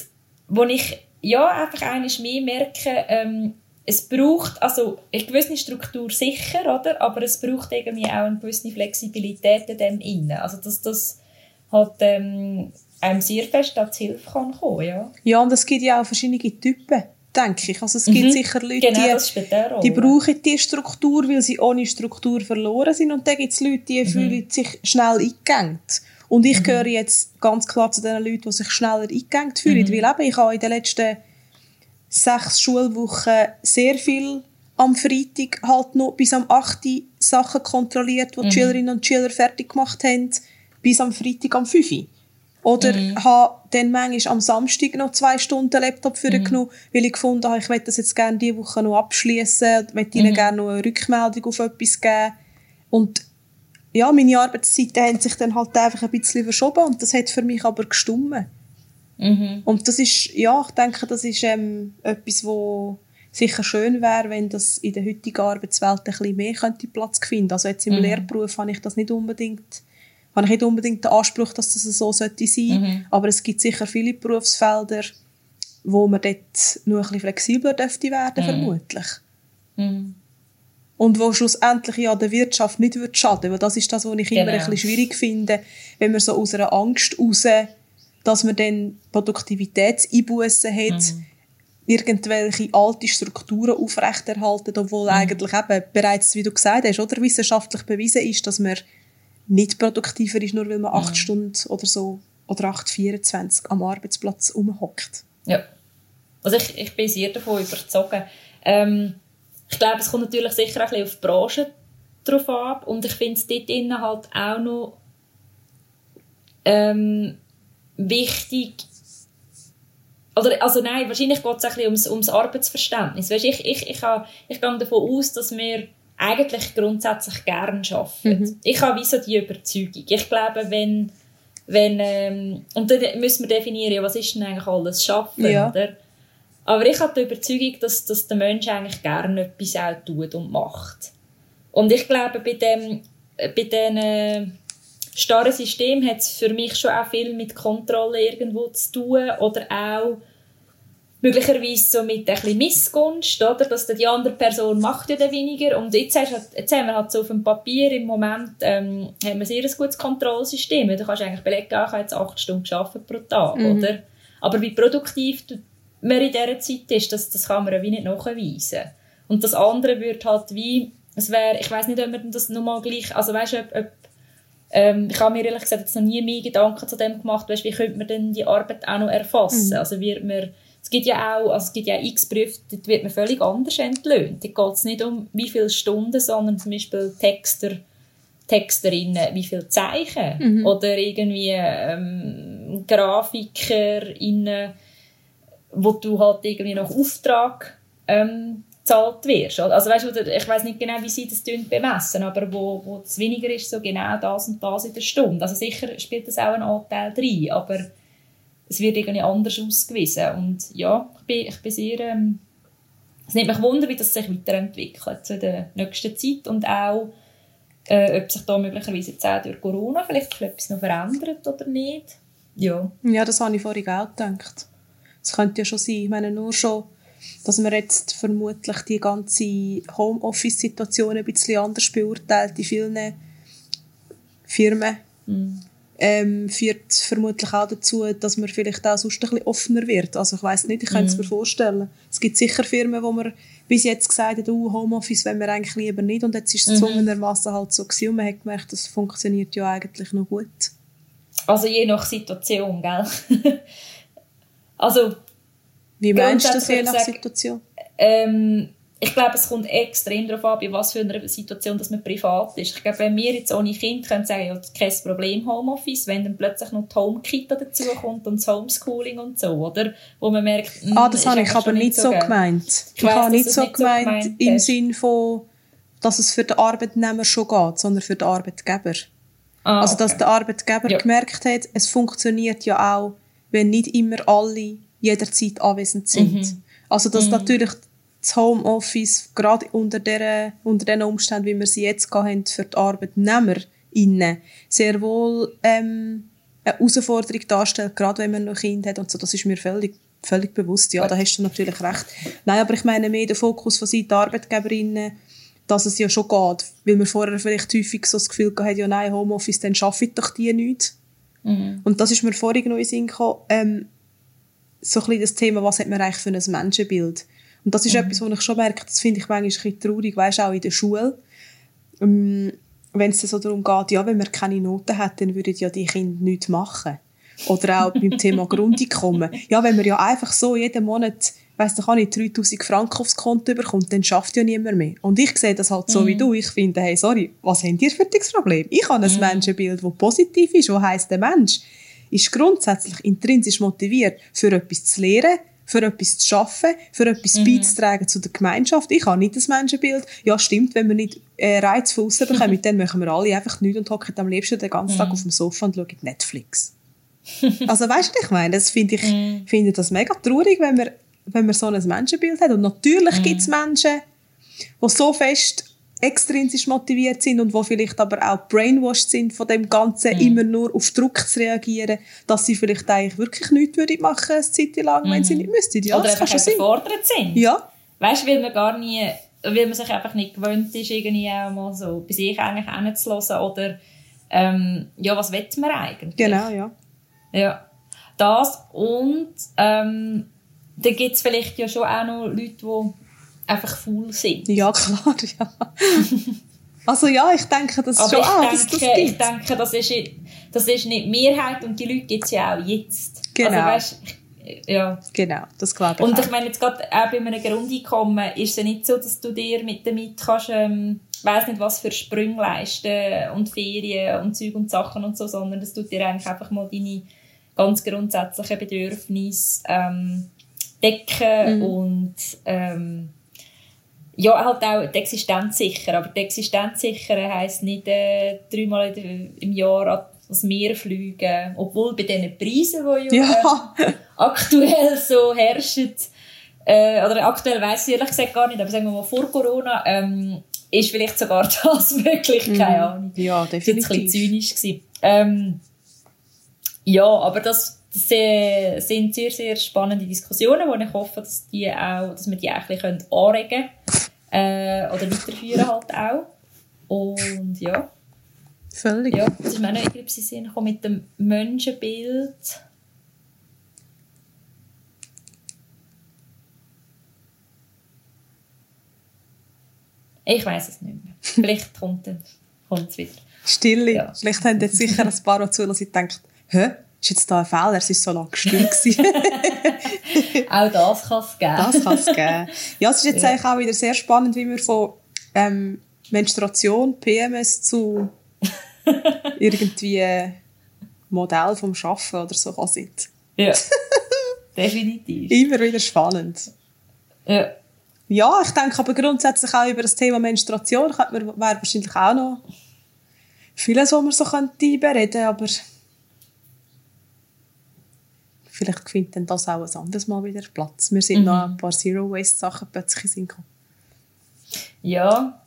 wo ich ja einfach eines mehr merke, ähm, es braucht also eine gewisse Struktur sicher, oder? Aber es braucht irgendwie auch eine gewisse Flexibilität in dem innen. Also dass das halt ähm, einem sehr fest als Hilfe kann kommen, ja. Ja, und es gibt ja auch verschiedene Typen denke ich. Also es gibt mhm. sicher Leute, genau, die, die brauchen diese Struktur, weil sie ohne Struktur verloren sind. Und dann gibt es Leute, die mhm. fühlen sich schnell eingegangen. Und ich mhm. gehöre jetzt ganz klar zu den Leuten, die sich schneller eingegangen fühlen. Mhm. Weil eben, ich habe in den letzten sechs Schulwochen sehr viel am Freitag halt noch bis am 8. Sachen kontrolliert, die die mhm. Schülerinnen und Schüler fertig gemacht haben, bis am Freitag am 5. Oder mhm. habe dann manchmal am Samstag noch zwei Stunden Laptop für mhm. genommen, weil ich gefunden habe, ich möchte das jetzt gerne diese Woche noch abschließen, möchte ihnen mhm. gerne noch eine Rückmeldung auf etwas geben. Und ja, meine Arbeitszeiten haben sich dann halt einfach ein bisschen verschoben und das hat für mich aber gestummen. Mhm. Und das ist, ja, ich denke, das ist ähm, etwas, wo sicher schön wäre, wenn das in der heutigen Arbeitswelt ein bisschen mehr könnte Platz finden. Also jetzt im mhm. Lehrberuf habe ich das nicht unbedingt habe ich nicht unbedingt den Anspruch, dass das so sollte sein. Mhm. Aber es gibt sicher viele Berufsfelder, wo man dort nur ein bisschen flexibler dürfte werden, mhm. vermutlich. Mhm. Und wo schlussendlich ja der Wirtschaft nicht wird schaden, weil das ist das, was ich genau. immer ein bisschen schwierig finde, wenn man so aus einer Angst raus, dass man dann Produktivitätseinbußen hat, mhm. irgendwelche alte Strukturen aufrechterhalten, obwohl mhm. eigentlich eben bereits, wie du gesagt hast, oder wissenschaftlich bewiesen ist, dass man nicht produktiver ist, nur weil man acht mhm. Stunden oder so oder 8, 24 am Arbeitsplatz rumhockt. Ja. Also ich, ich bin sehr davon überzeugt. Ähm, ich glaube, es kommt natürlich sicher ein bisschen auf die Branche drauf ab und ich finde es dort innen halt auch noch ähm, wichtig, oder, also nein, wahrscheinlich geht es ein bisschen ums, ums Arbeitsverständnis. Weißt, ich, ich, ich, ich, ich gehe davon aus, dass wir eigentlich grundsätzlich gern arbeiten. Mhm. Ich habe wie so die Überzeugung. Ich glaube, wenn, wenn ähm, und dann müssen wir definieren, was ist denn eigentlich alles Schaffen, ja. oder? Aber ich habe die Überzeugung, dass, dass der Mensch eigentlich gerne etwas auch tut und macht. Und ich glaube, bei dem, bei diesen äh, starren System hat es für mich schon auch viel mit Kontrolle irgendwo zu tun oder auch möglicherweise so mit ein bisschen Missgunst, oder? Dass die andere Person macht ja dann weniger. Und jetzt, hast, halt, jetzt haben wir halt so auf dem Papier im Moment, ähm, haben wir sehr ein gutes Kontrollsystem. Du kannst eigentlich belegen, ich habe jetzt acht Stunden gearbeitet pro Tag, mhm. oder? Aber wie produktiv man in dieser Zeit ist, das, das kann man ja wie nicht nachweisen. Und das andere würde halt wie, es wäre, ich weiß nicht, ob man das nochmal gleich, also weißt du, ob, ob ähm, ich habe mir ehrlich gesagt jetzt noch nie mehr Gedanken zu dem gemacht, weißt, wie könnte man denn die Arbeit auch noch erfassen? Mhm. Also wird man es gibt ja auch, also es gibt ja x Berufe, dort wird man völlig anders entlöhnt. Dort geht es nicht um wie viele Stunden, sondern zum Beispiel Texter, Texterinnen, wie viele Zeichen. Mhm. Oder irgendwie ähm, GrafikerInnen, wo du halt irgendwie nach Auftrag ähm, gezahlt wirst. Also weißt du, ich weiß nicht genau, wie sie das bemessen, aber wo, wo es weniger ist, so genau das und das in der Stunde. Also sicher spielt das auch einen Anteil drin, aber es wird irgendwie anders ausgewiesen. Und ja, ich bin, ich bin sehr... Ähm, es nimmt mich Wunder, wie das sich weiterentwickelt zu der nächsten Zeit und auch, äh, ob sich da möglicherweise jetzt auch durch Corona vielleicht etwas noch verändert oder nicht. Ja. Ja, das habe ich vorhin auch gedacht. Es könnte ja schon sein, ich meine nur schon, dass man jetzt vermutlich die ganze Homeoffice-Situation ein bisschen anders beurteilt in vielen Firmen. Mm ähm, führt vermutlich auch dazu, dass man vielleicht auch sonst ein bisschen offener wird. Also ich weiß nicht, ich kann es mhm. mir vorstellen. Es gibt sicher Firmen, wo man bis jetzt gesagt hat, oh, Homeoffice wollen wir eigentlich lieber nicht und jetzt ist es mhm. zwungenermassen halt so gewesen und man hat gemerkt, das funktioniert ja eigentlich noch gut. Also je nach Situation, gell? also Wie meinst du das je nach Situation? Ähm, ich glaube, es kommt extrem darauf an, bei was für einer Situation dass man privat ist. Ich glaube, wenn wir jetzt ohne Kind können sagen, ja, kein Problem Homeoffice, wenn dann plötzlich noch die Home-Kita dazukommt und das Homeschooling und so, oder? Wo man merkt, hm, Ah, das habe ich aber nicht so gemeint. Ich, ich habe nicht so gemeint, im Sinn von, dass es für den Arbeitnehmer schon geht, sondern für den Arbeitgeber. Ah, also, dass okay. der Arbeitgeber ja. gemerkt hat, es funktioniert ja auch, wenn nicht immer alle jederzeit anwesend sind. Mhm. Also, dass mhm. natürlich das Homeoffice, gerade unter, der, unter den Umständen, wie wir sie jetzt haben, für die ArbeitnehmerInnen, sehr wohl ähm, eine Herausforderung darstellt, gerade wenn man noch Kind hat und so. Das ist mir völlig, völlig bewusst. Ja, da hast du natürlich recht. Nein, aber ich meine mehr der Fokus von Seiten der ArbeitgeberInnen, dass es ja schon geht. Weil man vorher vielleicht häufig so das Gefühl hatte, ja nein, Homeoffice, dann ich doch die nicht. Mhm. Und das ist mir vorhin noch in den Sinn gekommen, ähm, so ein bisschen das Thema, was hat man eigentlich für ein Menschenbild? Und das ist mhm. etwas, was ich schon merke, das finde ich manchmal ein bisschen traurig, weißt auch in der Schule. Ähm, wenn es so darum geht, ja, wenn man keine Noten hat, dann würden ja die Kinder nichts machen. Oder auch beim Thema Grundeinkommen. Ja, wenn man ja einfach so jeden Monat, weiss doch auch nicht, 3000 Franken aufs Konto bekommt, dann schafft ja niemand mehr. Und ich sehe das halt so mhm. wie du. Ich finde, hey, sorry, was habt ihr für das Problem? Ich habe ein mhm. Menschenbild, das positiv ist, wo heisst, der Mensch ist grundsätzlich intrinsisch motiviert, für etwas zu lernen, für etwas zu schaffen, für etwas mhm. beizutragen zu der Gemeinschaft. Ich habe nicht das Menschenbild. Ja, stimmt, wenn wir nicht äh, Reiz von außen bekommen, dann machen wir alle einfach nichts und hocken am liebsten den ganzen Tag mhm. auf dem Sofa und schauen Netflix. also weißt du, ich meine, das finde ich mhm. finde das mega traurig, wenn man, wenn man so ein Menschenbild hat. Und natürlich mhm. gibt es Menschen, die so fest extrinsisch motiviert sind und wo vielleicht aber auch brainwashed sind von dem Ganzen, mhm. immer nur auf Druck zu reagieren, dass sie vielleicht eigentlich wirklich nichts würden machen eine Zeit lang, mhm. wenn sie mhm. nicht müssten. Ja, Oder einfach überfordert sind. Ja. Weißt du, weil man gar nie, weil man sich einfach nicht gewöhnt ist, irgendwie auch mal so bei sich eigentlich hinzulassen oder ähm, ja, was will man eigentlich? Genau, ja. Ja. Das und ähm, da gibt es vielleicht ja schon auch noch Leute, die einfach faul sind. Ja, klar, ja. also ja, ich denke, das ist schon auch, denke, das gibt. Ich denke, das ist, das ist nicht die Mehrheit und die Leute gibt es ja auch jetzt. Genau. Also, weißt, ja. Genau, das glaube ich Und ich meine, jetzt gerade auch bei einem Grundeinkommen ist es ja nicht so, dass du dir mit damit kannst, ähm, weiss nicht was für Sprünge leisten und Ferien und Zeug und Sachen und so, sondern das tut dir eigentlich einfach mal deine ganz grundsätzlichen Bedürfnisse ähm, decken mhm. und ähm, ja, halt auch die Existenz sichern. Aber die Existenz sichern heisst nicht äh, dreimal im Jahr ans Meer fliegen. Obwohl bei diesen Preisen, die ja. Äh, aktuell so herrschen, äh, oder aktuell weiss ich ehrlich gesagt gar nicht, aber sagen wir mal vor Corona, ähm, ist vielleicht sogar das möglich, keine mhm. Ahnung. Ja, definitiv. Das war ein bisschen zynisch. Ähm, ja, aber das das sind sehr, sehr spannende Diskussionen, wo ich hoffe, dass, die auch, dass wir die auch ein bisschen anregen können äh, oder weiterführen halt auch. Und ja. Völlig. Ja, das ist mir auch noch irgendwie Sinn mit dem Menschenbild. Ich weiß es nicht mehr. Vielleicht kommt es wieder. Stille. Ja. Vielleicht haben jetzt sicher ein paar, die zuhören, die denken, hä? Ist jetzt da ein Fehler? Es war so lange still. auch das kann es geben. Das kann es geben. Ja, es ist jetzt ja. eigentlich auch wieder sehr spannend, wie wir von ähm, Menstruation, PMS zu irgendwie Modell vom Schaffen oder so kann sind. Ja, definitiv. Immer wieder spannend. Ja. Ja, ich denke aber grundsätzlich auch über das Thema Menstruation könnte man, wäre wahrscheinlich auch noch vieles, was man so könnte bereden, aber vielleicht findet dann das auch ein anderes Mal wieder Platz. Wir sind mhm. noch ein paar Zero-Waste-Sachen plötzlich in Ja.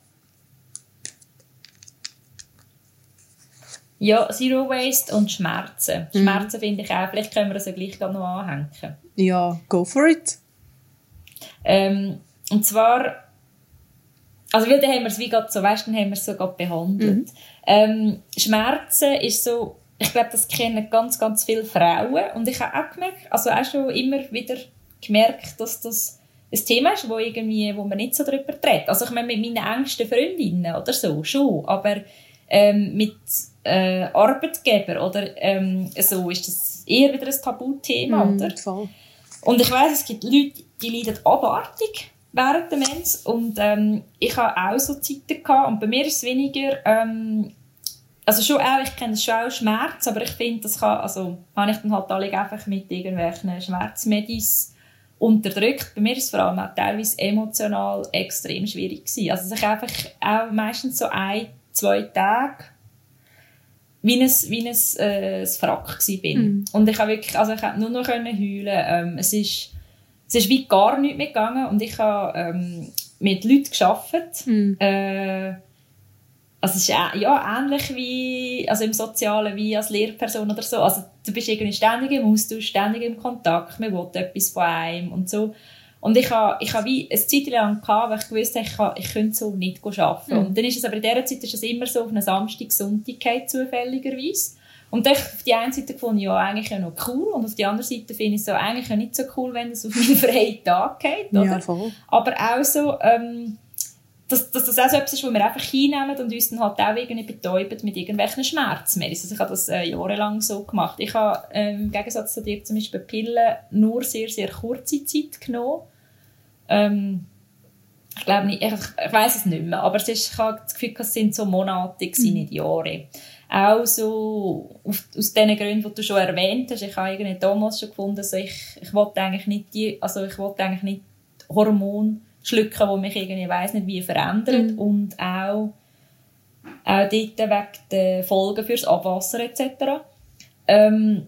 Ja, Zero Waste und Schmerzen. Mhm. Schmerzen finde ich auch, vielleicht können wir das ja gleich noch anhängen. Ja, go for it. Ähm, und zwar, also weil dann haben wir es wie gerade so, weißt, dann haben wir es so gerade behandelt. Mhm. Ähm, Schmerzen ist so, ich glaube, das kennen ganz, ganz viele Frauen und ich habe auch gemerkt, also auch schon immer wieder gemerkt, dass das ein Thema ist, wo, irgendwie, wo man nicht so darüber redet. Also ich meine, mit meinen engsten Freundinnen oder so, schon, aber ähm, mit äh, Arbeitgeber oder ähm, so ist das eher wieder ein Tabuthema, mm, oder? Voll. Und ich weiß, es gibt Leute, die leiden abartig während der Mens und ähm, ich habe auch so Zeiten gehabt und bei mir ist es weniger ähm, also schon auch, ich kenne schon auch Schmerz, aber ich finde, das kann, also habe ich dann halt alle einfach mit irgendwelchen Schmerzmedis unterdrückt. Bei mir ist es vor allem auch teilweise emotional extrem schwierig gewesen. Also dass ich einfach auch meistens so ein, zwei Tage wie ein, wie ein, äh, ein Frack bin. Mm. Und ich habe wirklich, also ich habe nur noch können heulen. Ähm, es ist, es ist wie gar nichts mehr gegangen und ich habe ähm, mit Leuten gearbeitet. Mm. Äh, also es ist ja, ähnlich wie also im Sozialen wie als Lehrperson oder so. Also du bist irgendwie ständig im Austausch, ständig im Kontakt, man will etwas von einem und so. Und ich habe ich hab wie eine Zeit lang gehabt, weil ich gewusst habe, ich, kann, ich könnte so nicht arbeiten. Mhm. Und dann ist es aber in dieser Zeit ist es immer so auf einen Samstag, Sonntag zufälligerweise. Und ich auf die einen Seite gefunden, ja, eigentlich ja noch cool. Und auf die andere Seite finde ich es so, eigentlich ja nicht so cool, wenn es auf meinen freien Tag geht. Oder? Ja, voll. Aber auch so, ähm, dass, dass das auch so etwas ist, was wir einfach hinnehmen und uns dann halt auch irgendwie betäuben mit irgendwelchen Schmerzmedizin. Also ich habe das äh, jahrelang so gemacht. Ich habe ähm, im Gegensatz zu dir zum Beispiel Pillen nur sehr, sehr kurze Zeit genommen. Ähm, ich glaube nicht, ich, ich weiß es nicht mehr, aber es ist, ich habe das Gefühl, es sind so Monate, mhm. nicht Jahre. Auch so auf, aus den Gründen, die du schon erwähnt hast. Ich habe irgendwie damals schon gefunden, also ich, ich wollte eigentlich nicht die, also ich wollte eigentlich nicht Hormone schlucken, die mich irgendwie, weiss nicht wie, verändern. Mhm. Und auch, auch dort wegen der Folgen fürs Abwasser etc. Ähm,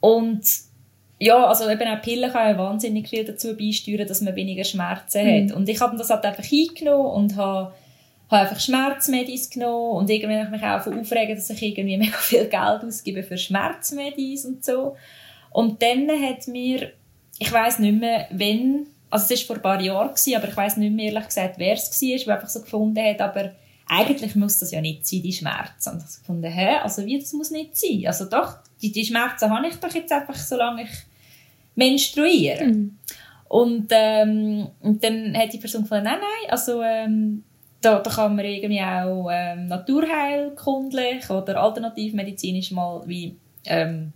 und ja, also eben auch Pillen kann ja wahnsinnig viel dazu beisteuern, dass man weniger Schmerzen mhm. hat. Und ich habe das halt einfach eingenommen und habe, habe einfach Schmerzmedis genommen und irgendwie habe ich mich auch aufregen, dass ich irgendwie mega viel Geld ausgebe für Schmerzmedis und so. Und dann hat mir, ich weiß nicht mehr, wenn also es war vor ein paar Jahren, gewesen, aber ich weiß nicht mehr ehrlich gesagt, wer es war, der einfach so gefunden hat, aber eigentlich muss das ja nicht sein, die Schmerzen. Und ich habe gefunden, hä, also wie, das muss nicht sein. Also doch, die, die Schmerzen habe ich doch jetzt einfach, solange ich menstruiere. Mhm. Und, ähm, und dann hat die Person gefunden, nein, nein, also ähm, da, da kann man irgendwie auch ähm, naturheilkundlich oder alternativmedizinisch mal wie ähm,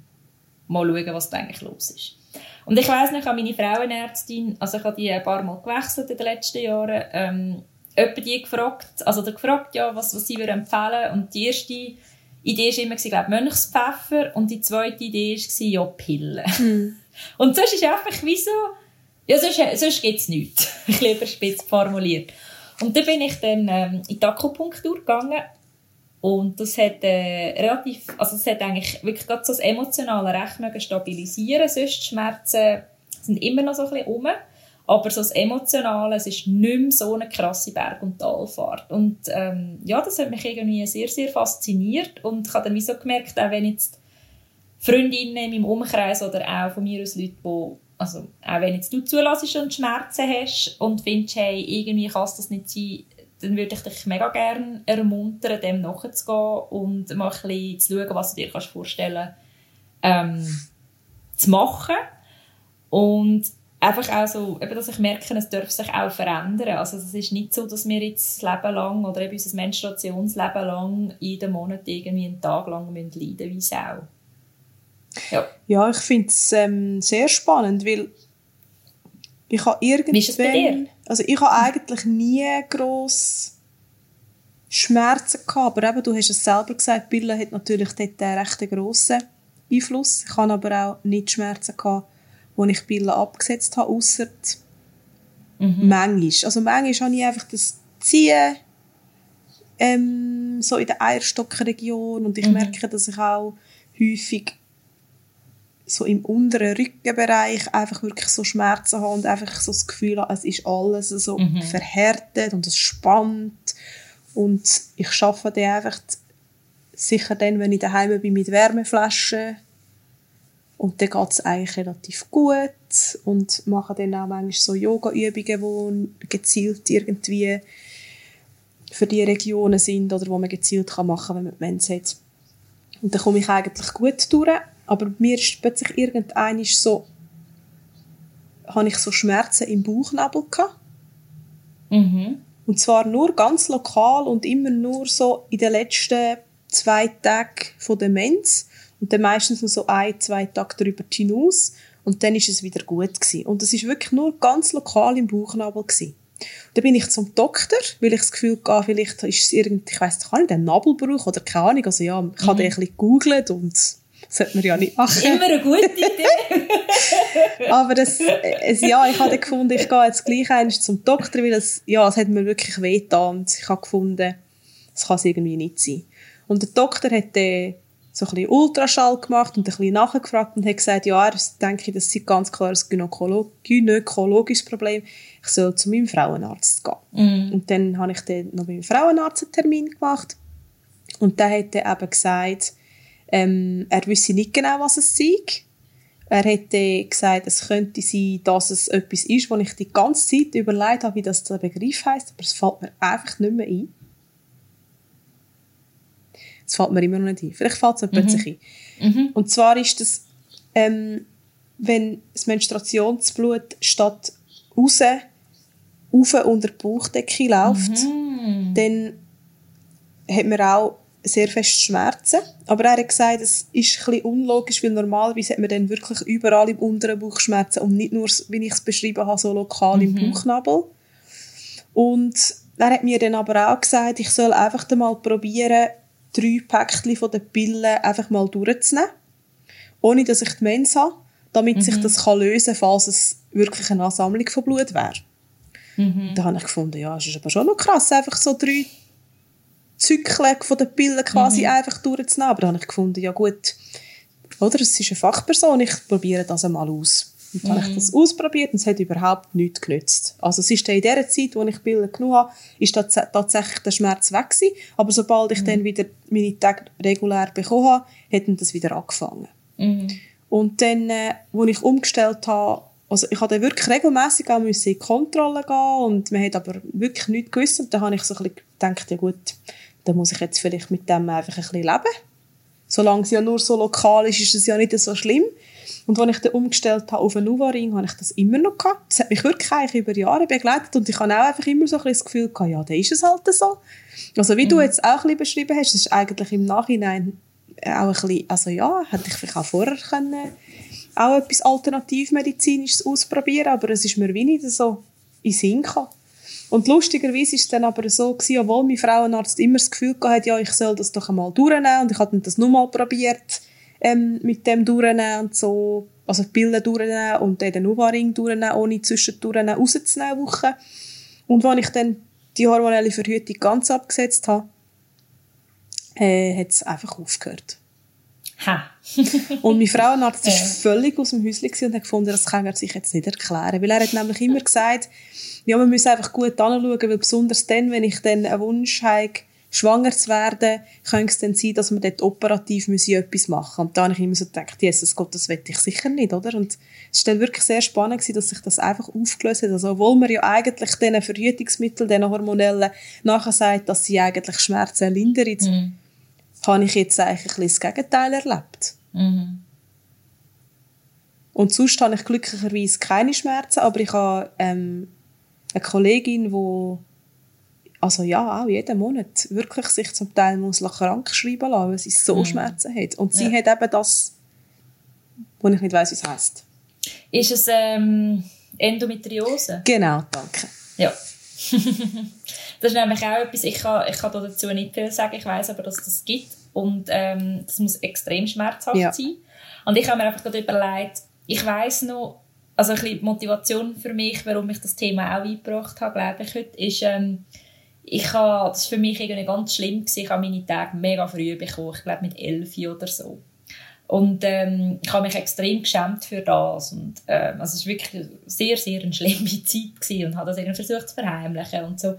mal schauen, was da eigentlich los ist. Und ich weiss noch, ich habe meine Frauenärztin, also ich habe die ein paar Mal gewechselt in den letzten Jahren, ähm, jemand die gefragt, also der gefragt, ja, was, was sie würde empfehlen und die erste Idee war immer, glaube Mönchspfeffer und die zweite Idee war, ja, Pillen. Mhm. Und sonst ist einfach wie so, ja, sonst, sonst gibt es nichts. ich lieber spitz formuliert. Und dann bin ich dann ähm, in die Akupunktur gegangen und das hat äh, relativ, also es hat eigentlich wirklich gerade so das emotionale Recht stabilisieren. Sonst Schmerzen sind immer noch so ein bisschen rum. Aber so das Emotionale, es ist nicht mehr so eine krasse Berg- und Talfahrt. Und ähm, ja, das hat mich irgendwie sehr, sehr fasziniert. Und ich habe dann so gemerkt, auch wenn jetzt Freundinnen in meinem Umkreis oder auch von mir aus Leute, die, also auch wenn jetzt du zulässt und Schmerzen hast und findest, hey, irgendwie kann es das nicht sein, dann würde ich dich mega gerne ermuntern, dem nachzugehen und mal ein bisschen zu schauen, was du dir kannst vorstellen ähm, zu machen. Und einfach auch so, eben, dass ich merke, es darf sich auch verändern. Also es ist nicht so, dass wir jetzt das Leben lang oder eben unser Menstruationsleben lang jeden Monat irgendwie einen Tag lang leiden müssen wie Sau. Ja, ja ich finde es ähm, sehr spannend, weil ich habe irgendwann... Also ich habe eigentlich nie gross Schmerzen gehabt, aber eben, du hast es selber gesagt, Pille hat natürlich dort einen recht grossen Einfluss. Ich habe aber auch nicht Schmerzen gehabt, wo ich Pille abgesetzt habe, ausser mhm. manchmal. Also manchmal habe ich einfach das Ziehen ähm, so in der Eierstockregion und ich mhm. merke, dass ich auch häufig so im unteren Rückenbereich einfach wirklich so Schmerzen habe und einfach so das Gefühl habe, es ist alles so mhm. verhärtet und es spannt und ich schaffe dann einfach sicher dann, wenn ich daheim bin mit Wärmeflaschen und dann geht es eigentlich relativ gut und mache dann auch manchmal so Yoga-Übungen, die gezielt irgendwie für die Regionen sind oder wo man gezielt kann machen kann, wenn man Mens hat. Und dann komme ich eigentlich gut durch aber mir ist plötzlich irgendein so, habe ich so Schmerzen im Bauchnabel gehabt. Mhm. Und zwar nur ganz lokal und immer nur so in den letzten zwei Tagen von der Mens. Und dann meistens nur so ein, zwei Tage darüber hinaus. Und dann ist es wieder gut gewesen. Und das ist wirklich nur ganz lokal im Bauchnabel gewesen. Dann bin ich zum Doktor, weil ich das Gefühl hatte, vielleicht ist es irgendwie, ich weiss, kann ich einen Nabelbruch oder keine Ahnung. Also ja, ich habe mhm. den ein bisschen gegoogelt und sollte man ja nicht machen. Immer eine gute Idee. Aber das, es, ja, ich habe gefunden, ich gehe jetzt gleich eins zum Doktor, weil es, ja, es hat mir wirklich wehgetan und ich habe gefunden, das kann es irgendwie nicht sein. Und der Doktor hat dann so ein bisschen Ultraschall gemacht und ein bisschen nachgefragt und hat gesagt, ja, er denke, das ist ganz klar ein Gynäkolog gynäkologisches Problem. Ich soll zu meinem Frauenarzt gehen. Mm. Und dann habe ich dann noch beim Frauenarzt einen Termin gemacht. Und der hat dann eben gesagt, ähm, er wüsste nicht genau, was es sei. Er hätte gesagt, es könnte sein, dass es etwas ist, wo ich die ganze Zeit überlegt habe, wie das der Begriff heißt, aber es fällt mir einfach nicht mehr ein. Es fällt mir immer noch nicht ein. Vielleicht fällt es mir mhm. plötzlich ein. Mhm. Und zwar ist das, ähm, wenn das Menstruationsblut statt raus auf unter die Bauchdecke läuft, mhm. dann hat man auch sehr fest Schmerzen. Aber er hat gesagt, es ist ein bisschen unlogisch, weil normalerweise hat man dann wirklich überall im unteren Bauch Schmerzen und nicht nur, wie ich es beschrieben habe, so lokal mhm. im Bauchnabel. Und er hat mir dann aber auch gesagt, ich soll einfach mal probieren, drei Päckchen von den Pillen einfach mal durchzunehmen, ohne dass ich die Mens habe, damit mhm. sich das kann lösen kann, falls es wirklich eine Ansammlung von Blut wäre. Mhm. Da habe ich gefunden, ja, es ist aber schon noch krass, einfach so drei Zyklen von den Pillen quasi mhm. einfach durchzunehmen. Aber dann habe ich gefunden, ja gut, oder, es ist eine Fachperson, ich probiere das einmal aus. Und dann mhm. habe ich das ausprobiert und es hat überhaupt nichts genützt. Also es ist in der Zeit, wo ich Pillen genug habe, ist tatsächlich der Schmerz weg gewesen. Aber sobald ich mhm. dann wieder meine Tage regulär bekommen habe, hat das wieder angefangen. Mhm. Und dann, äh, als ich umgestellt habe, also ich habe wirklich regelmässig auch in die Kontrolle gehen und man hat aber wirklich nichts gewusst. Und dann habe ich so ein bisschen gedacht, ja gut, dann muss ich jetzt vielleicht mit dem einfach ein bisschen leben. Solange es ja nur so lokal ist, ist es ja nicht so schlimm. Und als ich dann umgestellt habe auf einen Nuva-Ring, habe ich das immer noch gehabt. Das hat mich wirklich eigentlich über Jahre begleitet und ich habe auch einfach immer so ein das Gefühl gehabt, ja, dann ist es halt so. Also wie mhm. du jetzt auch ein bisschen beschrieben hast, ist eigentlich im Nachhinein auch ein bisschen, also ja, hätte ich vielleicht auch vorher können, auch etwas Alternativmedizinisches ausprobieren, aber es ist mir wie nicht so in Sinn gekommen. Und lustigerweise war es dann aber so gewesen, obwohl mein Frauenarzt immer das Gefühl hatte, ja, ich soll das doch einmal durchnehmen. Und ich habe das nur mal probiert, ähm, mit dem durchnehmen und so. Also die Pillen durchnehmen und dann den Uvaring durchnehmen, ohne zwischendurch rauszunehmen Wochen. Und als ich dann die hormonelle Verhütung ganz abgesetzt habe, äh, hat es einfach aufgehört. Ha. und mein Frauenarzt war völlig aus dem Häuschen und hat gefunden, das kann er sich jetzt nicht erklären. Weil er hat nämlich immer gesagt, ja, man muss einfach gut anschauen, weil besonders dann, wenn ich dann einen Wunsch habe, schwanger zu werden, könnte es dann sein, dass wir dort operativ müssen etwas machen Und da habe ich immer so gedacht, Jesus Gott, das will ich sicher nicht, oder? Und es war dann wirklich sehr spannend, gewesen, dass sich das einfach aufgelöst hat. Also, obwohl man ja eigentlich diesen Verhütungsmitteln, diesen hormonellen, nachher sagt, dass sie eigentlich Schmerzen lindern, mhm. Habe ich jetzt eigentlich ein bisschen das Gegenteil erlebt. Mhm. Und sonst habe ich glücklicherweise keine Schmerzen, aber ich habe ähm, eine Kollegin, die also ja, auch jeden Monat wirklich sich zum Teil muss krank schreiben lassen, weil sie so mhm. Schmerzen hat. Und sie ja. hat eben das, wo ich nicht weiß, wie es heisst. Ist es ähm, Endometriose? Genau, danke. Ja. das ist nämlich auch etwas, ich kann, ich kann dazu nicht viel sagen, ich weiß aber, dass es das gibt und ähm, das muss extrem schmerzhaft ja. sein. Und ich habe mir einfach gerade überlegt, ich weiß noch, also ein bisschen Motivation für mich, warum ich das Thema auch eingebracht habe, glaube ich, heute, ist, ähm, ich habe, das war für mich irgendwie ganz schlimm, gewesen. ich habe meine Tage mega früh bekommen, ich glaube mit elf oder so. Und ähm, ich habe mich extrem geschämt für das. Und, ähm, also es war wirklich sehr, sehr eine schlimme Zeit gewesen und habe das irgendwie versucht zu verheimlichen und so.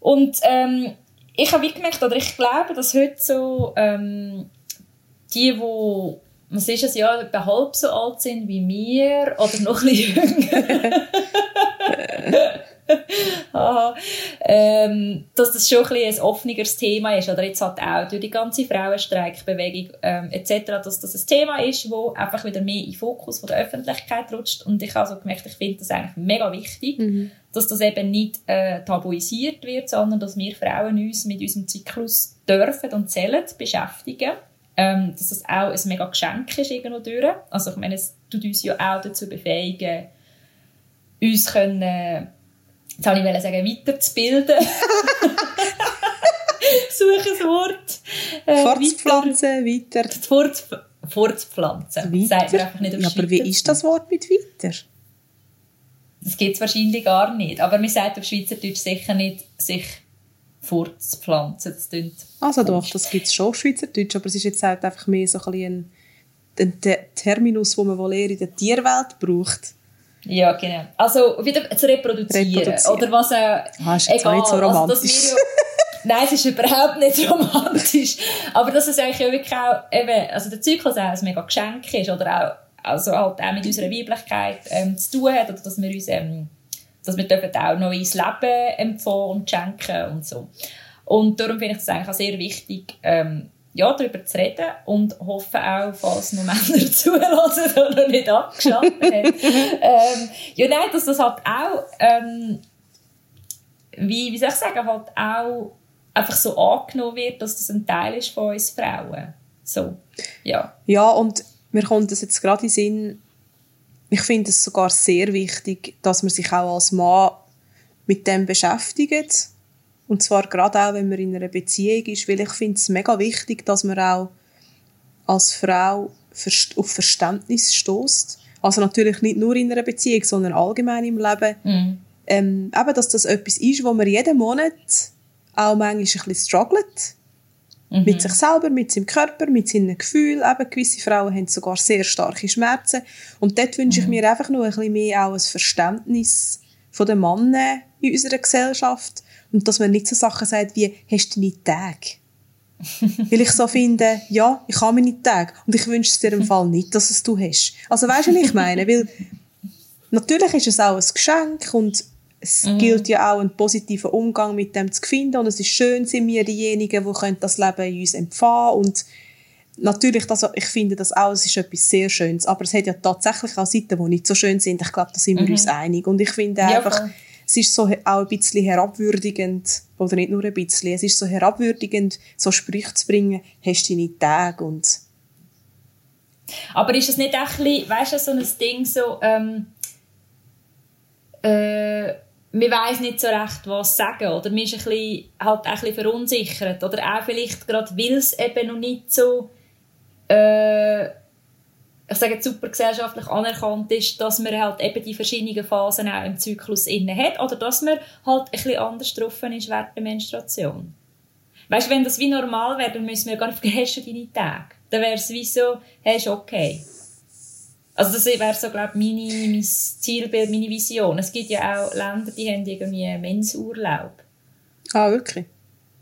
Und ähm, ich habe gemerkt, oder ich glaube, dass heute so ähm, die, die was ist es ja, halb so alt sind wie wir oder noch ein bisschen jünger. ähm, dass das schon ein, ein offeneres Thema ist. Oder jetzt halt auch durch die ganze Frauenstreikbewegung ähm, etc., dass das ein Thema ist, wo einfach wieder mehr in den Fokus von der Öffentlichkeit rutscht. Und ich habe so gemerkt, ich finde das eigentlich mega wichtig, mhm. Dass das eben nicht äh, tabuisiert wird, sondern dass wir Frauen uns mit unserem Zyklus dürfen und zählen beschäftigen. Ähm, dass das auch ein mega Geschenk ist irgendwo durch. Also ich meine, es tut uns ja auch dazu befähigen, uns können jetzt habe ich sagen, weiterzubilden. Suche ein Wort. Äh, Fortpflanzen, weiter. weiter. Fort, fortpflanzen. Weiter? Sagt man einfach nicht auf ja, aber wie ist das Wort mit weiter? Das gibt es wahrscheinlich gar nicht. Aber man sagt auf Schweizerdeutsch sicher nicht, sich fortzupflanzen. Das also doch, das gibt es schon auf Schweizerdeutsch, aber es ist jetzt halt einfach mehr so ein, ein, ein Terminus, den man wohl eher in der Tierwelt braucht. Ja, genau. Also wieder zu reproduzieren. reproduzieren. Oder was äh, ah, ist egal. nicht so romantisch. Also, nein, es ist überhaupt nicht romantisch. Aber dass es eigentlich wirklich auch, eben, also der Zyklus auch ein mega Geschenk ist oder auch, also halt auch mit unserer Weiblichkeit ähm, zu tun hat oder dass wir uns, ähm, dass wir dürfen auch neues Leben empfangen und schenken und so. Und darum finde ich das eigentlich auch sehr wichtig, ähm, ja, darüber zu reden und hoffe auch, falls noch Männer zulassen oder noch nicht abgeschaltet haben. ähm, ja, nein, dass das halt auch, ähm, wie, wie soll ich sagen, halt auch einfach so angenommen wird, dass das ein Teil ist von uns Frauen. So, ja. Ja, und mir kommt das jetzt gerade in Sinn, ich finde es sogar sehr wichtig, dass man sich auch als Mann mit dem beschäftigt und zwar gerade auch, wenn man in einer Beziehung ist, weil ich finde es mega wichtig, dass man auch als Frau auf Verständnis stößt. Also natürlich nicht nur in einer Beziehung, sondern allgemein im Leben. Mhm. Ähm, eben, dass das etwas ist, wo man jeden Monat auch manchmal ein bisschen struggelt. Mhm. Mit sich selber, mit seinem Körper, mit seinen Gefühlen. Eben, gewisse Frauen haben sogar sehr starke Schmerzen. Und dort wünsche mhm. ich mir einfach nur ein bisschen mehr auch ein Verständnis von den Männern in unserer Gesellschaft und dass man nicht so Sachen sagt wie, hast du nicht Tage? Weil ich so finde, ja, ich habe meine Tage. Und ich wünsche es dir im Fall nicht, dass es du hast. Also weißt du, was ich meine? Weil natürlich ist es auch ein Geschenk und es mhm. gilt ja auch einen positiven Umgang mit dem zu finden und es ist schön, sind wir diejenigen, die das Leben in uns empfangen und natürlich, das, ich finde das auch, es ist etwas sehr Schönes, aber es hat ja tatsächlich auch Seiten, die nicht so schön sind. Ich glaube, da sind wir mhm. uns einig und ich finde ja, einfach, voll es ist so auch ein bisschen herabwürdigend, oder nicht nur ein bisschen, es ist so herabwürdigend, so Sprüche zu bringen, hast du deine Tage und... Aber ist es nicht auch ein bisschen, weißt du, so ein Ding so, ähm, äh, man weiß nicht so recht, was sagen, oder man ist ein bisschen, halt ein bisschen verunsichert, oder auch vielleicht gerade, weil es eben noch nicht so, äh, ich sage jetzt super gesellschaftlich anerkannt ist, dass man halt eben die verschiedenen Phasen auch im Zyklus inne hat oder dass man halt ein bisschen anders drauf ist während der Menstruation. Weißt du, wenn das wie normal wäre, dann müssen wir gar nicht du deine Tage. Dann wäre es wie so, hey, ist okay. Also das wäre so, glaube ich, meine, mein Zielbild, meine Vision. Es gibt ja auch Länder, die haben irgendwie Mensurlaub. Ah, wirklich?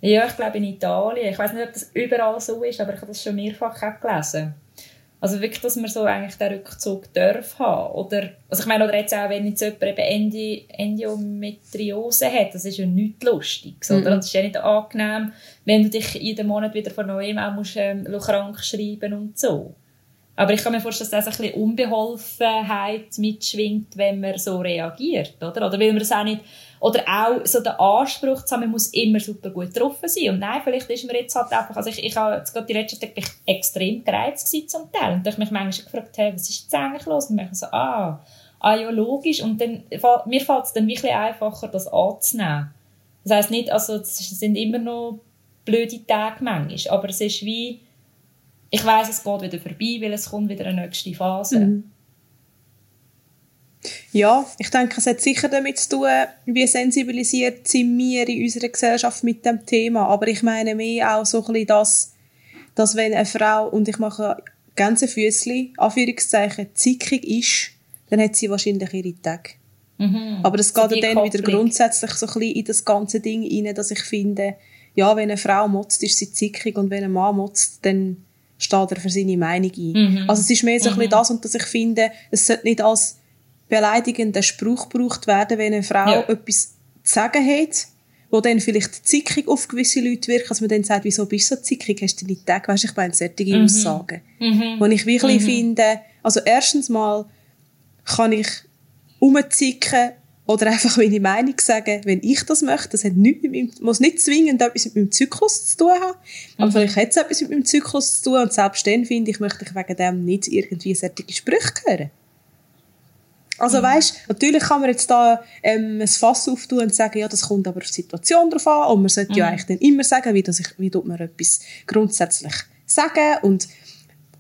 Ja, ich glaube in Italien. Ich weiß nicht, ob das überall so ist, aber ich habe das schon mehrfach auch gelesen. Also wirklich, dass man so eigentlich den Rückzug darf haben. Oder, also ich meine, oder jetzt auch, wenn jetzt jemand eben Endi Endometriose hat, das ist ja nichts Lustiges, oder? Mhm. Das ist ja nicht angenehm, wenn du dich jeden Monat wieder von neuem auch musst, ähm, krank schreiben und so. Aber ich kann mir vorstellen, dass das ein bisschen Unbeholfenheit mitschwingt, wenn man so reagiert, oder? Oder will man es auch nicht oder auch so der Anspruch zu haben, man muss immer super gut getroffen sein. Und nein, vielleicht ist man jetzt halt einfach, also ich, ich habe jetzt gerade die letzten Tage extrem gereizt zum Teil. Und ich mich manchmal gefragt, hey, was ist jetzt eigentlich los? Und ich so, ah, ah ja, logisch. Und dann, mir fällt es dann wirklich einfacher, das anzunehmen. Das heisst nicht, also es sind immer noch blöde Tage manchmal, aber es ist wie, ich weiß, es geht wieder vorbei, weil es kommt wieder eine nächste Phase. Mhm. Ja, ich denke, es hat sicher damit zu tun, wie sensibilisiert sind wir in unserer Gesellschaft mit dem Thema. Aber ich meine mehr auch so ein bisschen das, dass wenn eine Frau, und ich mache Gänsefüßchen, Anführungszeichen, zickig ist, dann hat sie wahrscheinlich ihre Tage. Mhm. Aber es geht so dann wieder grundsätzlich so ein bisschen in das ganze Ding rein, dass ich finde, ja, wenn eine Frau motzt, ist sie zickig und wenn ein Mann motzt, dann steht er für seine Meinung ein. Mhm. Also es ist mehr so ein bisschen mhm. das und dass ich finde, es sollte nicht als beleidigender Spruch gebraucht werden, wenn eine Frau ja. etwas zu sagen hat, wo dann vielleicht zickig auf gewisse Leute wirkt, dass man dann sagt, wieso bist du so zickig, hast du nicht Tag, weißt ich meine, solche mhm. Aussagen. Mhm. Wo ich wirklich mhm. finde, also erstens mal kann ich umzicken oder einfach meine Meinung sagen, wenn ich das möchte. Das hat nichts mit meinem, muss nicht zwingend etwas mit meinem Zyklus zu tun haben, aber mhm. vielleicht hat es etwas mit meinem Zyklus zu tun und selbst dann finde ich, möchte ich wegen dem nicht irgendwie solche Sprüche hören. Also mhm. weißt, natürlich kann man jetzt da ähm, ein Fass auftun und sagen, ja, das kommt aber auf die Situation drauf an und man sollte mhm. ja eigentlich dann immer sagen, wie, das ich, wie tut man etwas grundsätzlich sagen und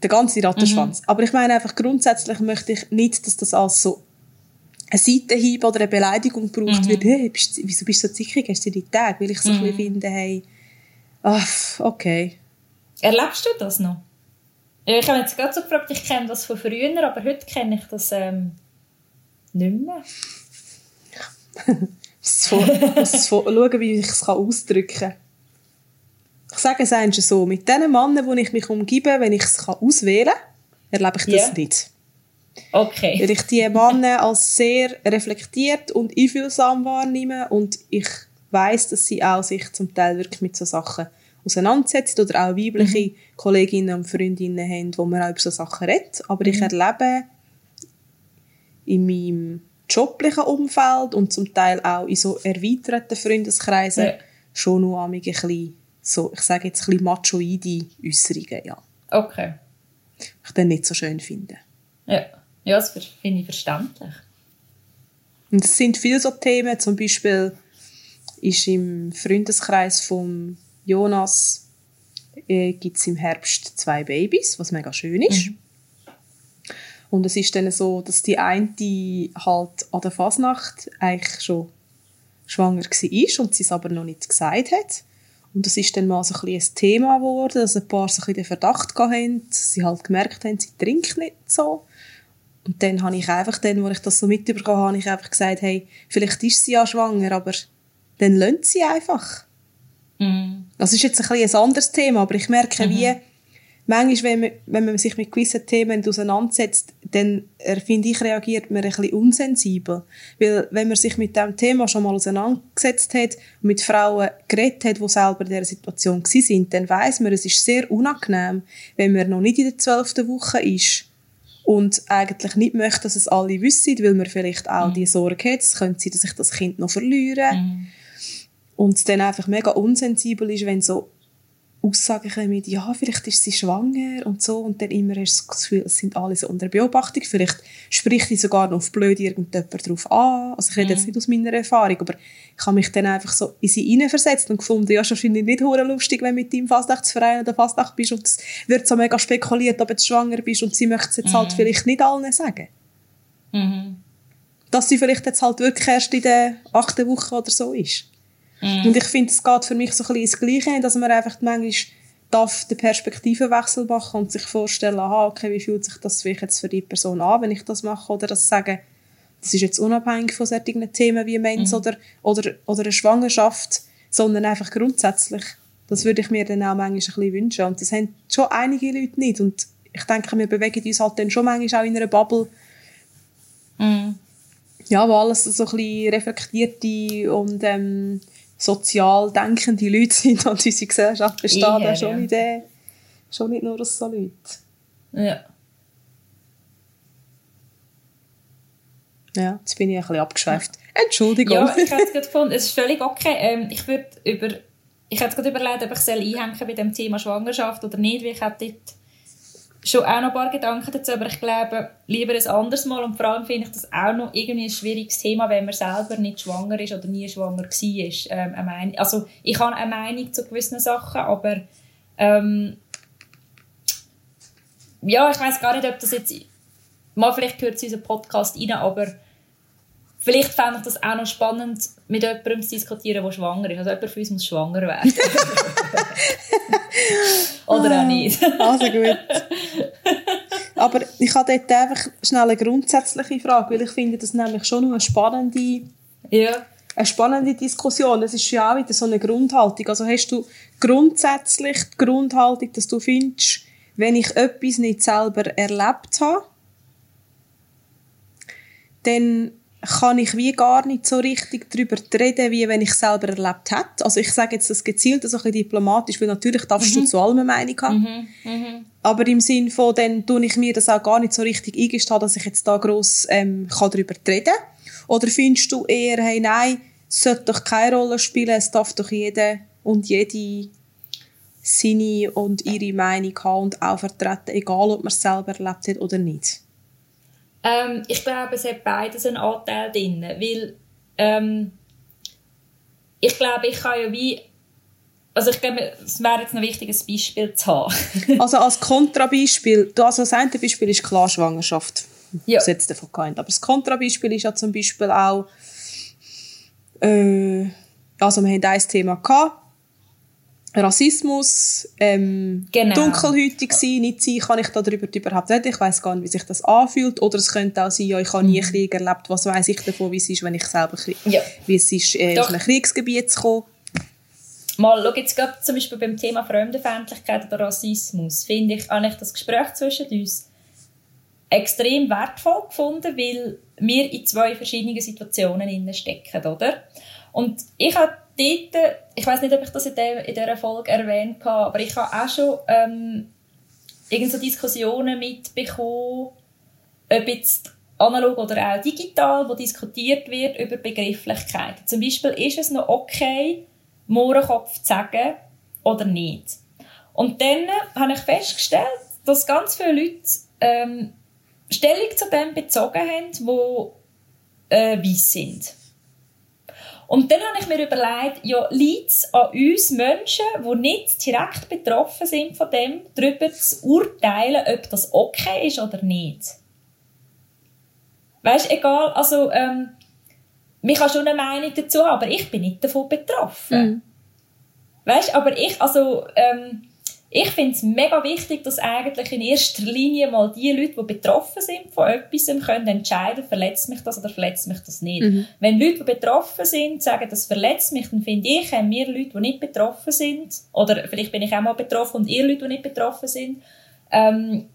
der ganze Rattenschwanz. Mhm. Aber ich meine einfach, grundsätzlich möchte ich nicht, dass das als so ein Seitenhieb oder eine Beleidigung gebraucht mhm. wird. Hey, bist, wieso bist du so zickig? Hast du die Tage? Weil ich so mhm. ein bisschen finde, hey, ach, okay. Erlebst du das noch? Ich habe jetzt gerade so gefragt, ich kenne das von früher, aber heute kenne ich das ähm, nicht mehr. so, schauen, wie ich es ausdrücken kann. Ich sage es eigentlich so, mit den Männern, wo ich mich umgebe, wenn ich es auswählen kann, erlebe ich das yeah. nicht. Okay. Weil ich die Männer als sehr reflektiert und einfühlsam wahrnehme und ich weiß, dass sie auch sich zum Teil wirklich mit so Sachen auseinandersetzen oder auch weibliche mhm. Kolleginnen und Freundinnen haben, wo man auch über so Sachen redet. Aber mhm. ich erlebe in meinem joblichen Umfeld und zum Teil auch in so erweiterten Freundeskreisen ja. schon noch ein bisschen, so, ich sage jetzt ein bisschen machoide Äußerungen, ja. Okay. Ich dann nicht so schön finde. Ja, ja das finde ich verständlich. Und es sind viele so Themen, zum Beispiel ist im Freundeskreis von Jonas äh, gibt es im Herbst zwei Babys, was mega schön ist. Mhm. Und es ist dann so, dass die eine halt an der Fasnacht eigentlich schon schwanger war und sie es aber noch nicht gesagt hat. Und das ist dann mal so ein, ein Thema geworden, dass ein paar so ein den Verdacht hatten, sie halt gemerkt haben, sie trinkt nicht so. Und dann habe ich einfach, dann, als ich das so mitbekommen habe, ich einfach gesagt, hey, vielleicht ist sie ja schwanger, aber dann lönt sie einfach. Mhm. Das ist jetzt ein, ein anderes Thema, aber ich merke, mhm. wie manchmal, wenn man, wenn man sich mit gewissen Themen auseinandersetzt, dann, finde ich, reagiert man ein bisschen unsensibel. Weil, wenn man sich mit dem Thema schon mal auseinandergesetzt hat und mit Frauen geredet hat, die selber in dieser Situation sind, dann weiß man, es ist sehr unangenehm, wenn man noch nicht in der zwölften Woche ist und eigentlich nicht möchte, dass es alle wissen, weil man vielleicht auch mhm. die Sorge hat, es könnte sein, dass ich das Kind noch verliere. Mhm. Und dann einfach mega unsensibel ist, wenn so Aussagen kommen, ja, vielleicht ist sie schwanger und so, und dann immer hast du das Gefühl, es sind alle so unter Beobachtung. Vielleicht spricht die sogar noch auf blöd irgendjemand drauf an. Also ich rede jetzt mhm. nicht aus meiner Erfahrung, aber ich habe mich dann einfach so in sie hineinversetzt und gefunden, ja, ist wahrscheinlich nicht hure lustig, wenn du mit deinem Fastnachtsverein oder Fastnacht bist und es wird so mega spekuliert, ob du schwanger bist und sie möchte es jetzt halt mhm. halt vielleicht nicht allen sagen. Mhm. Dass sie vielleicht jetzt halt wirklich erst in der achten Woche oder so ist. Mhm. Und ich finde, es geht für mich so ein bisschen ins Gleiche, dass man einfach manchmal darf den Perspektivenwechsel machen und sich vorstellen, aha, okay, wie fühlt sich das vielleicht jetzt für die Person an, wenn ich das mache, oder das sagen, das ist jetzt unabhängig von solchen Themen wie Mens mhm. oder, oder, oder eine Schwangerschaft, sondern einfach grundsätzlich. Das würde ich mir dann auch manchmal ein bisschen wünschen. Und das haben schon einige Leute nicht. Und ich denke, wir bewegen uns halt dann schon manchmal auch in einer Bubble, Mm. ja, wo alles so ein bisschen reflektierte und ähm, sozial denkende Leute sind und unsere Gesellschaft besteht ja schon, ja. nicht, äh, schon nicht nur aus so Leuten. Ja. Ja, jetzt bin ich ein bisschen abgeschweift. Entschuldigung. Ja, ich hätte es gerade gefunden, es ist völlig okay. Ähm, ich würde über, ich hätte gerade überlegt, ob ich soll einhängen bei dem Thema Schwangerschaft oder nicht, weil ich hätte dort schon auch noch ein paar Gedanken dazu, aber ich glaube, lieber ein anderes Mal und vor allem finde ich das auch noch irgendwie ein schwieriges Thema, wenn man selber nicht schwanger ist oder nie schwanger war. Ähm, also ich habe eine Meinung zu gewissen Sachen, aber ähm, ja, ich weiß gar nicht, ob das jetzt mal vielleicht gehört zu unserem Podcast rein, aber vielleicht fände ich das auch noch spannend, mit jemandem zu diskutieren, der schwanger ist. Also jemand von uns muss schwanger werden. Oder auch nicht. Also gut. Aber ich habe dort einfach schnell eine grundsätzliche Frage, weil ich finde das nämlich schon noch eine spannende, ja. eine spannende Diskussion. Es ist ja auch wieder so eine Grundhaltung. Also hast du grundsätzlich die Grundhaltung, dass du findest, wenn ich etwas nicht selber erlebt habe, dann kann ich wie gar nicht so richtig darüber reden, wie wenn ich es selber erlebt hätte. Also ich sage jetzt das gezielt, so ein bisschen diplomatisch, weil natürlich darfst du zu allem eine Meinung haben. Aber im Sinn von, dann tue ich mir das auch gar nicht so richtig eingestehen, dass ich jetzt da gross ähm, kann darüber reden Oder findest du eher, hey, nein, es sollte doch keine Rolle spielen, es darf doch jeder und jede seine und ihre Meinung haben und auch vertreten, egal ob man es selber erlebt hat oder nicht. Ähm, ich glaube, es hat beides einen Anteil drin, weil ähm, ich glaube, ich kann ja wie also ich glaube, es wäre jetzt ein Beispiel zu haben. Also als Kontrabeispiel, du- also das eine Beispiel ist klar Schwangerschaft. Ja. Das jetzt davon gemeint. Aber das Kontrabeispiel ist ja zum Beispiel auch, äh, also wir haben ein Thema gehabt, Rassismus, ähm, Genau. dunkelhäutig sein, nicht sein, kann ich darüber überhaupt reden, ich weiß gar nicht, wie sich das anfühlt, oder es könnte auch sein, ja, ich habe nie Krieg erlebt, was weiß ich davon, wie es ist, wenn ich selber, Krieg- Ja. wie es ist, äh, aus einem Kriegsgebiet zu kommen. Mal, schau jetzt gerade zum Beispiel beim Thema Fremdenfeindlichkeit oder Rassismus, finde ich eigentlich das Gespräch zwischen uns extrem wertvoll gefunden, weil wir in zwei verschiedenen Situationen stecken, oder? Und ich habe dort, ich weiß nicht, ob ich das in, der, in dieser Folge erwähnt habe, aber ich habe auch schon ähm, irgend so Diskussionen mitbekommen, ob jetzt analog oder auch digital, wo diskutiert wird über Begrifflichkeiten. Zum Beispiel ist es noch okay, Mohrenkopf zu sagen oder nicht. Und dann habe ich festgestellt, dass ganz viele Leute ähm, Stellung zu dem bezogen haben, die äh, weiss sind. Und dann habe ich mir überlegt, ja, liegt es an uns Menschen, die nicht direkt betroffen sind von dem, darüber zu urteilen, ob das okay ist oder nicht. Weißt, egal, also, ähm, man kann schon eine Meinung dazu haben, aber ich bin nicht davon betroffen. Weißt, aber ich, also, ähm, ich finde es mega wichtig, dass eigentlich in erster Linie mal die Leute, die betroffen sind von etwas, können entscheiden, verletzt mich das oder verletzt mich das nicht. Wenn Leute, die betroffen sind, sagen, das verletzt mich, dann finde ich, haben wir Leute, die nicht betroffen sind, oder vielleicht bin ich auch mal betroffen und ihr Leute, die nicht betroffen sind, ähm,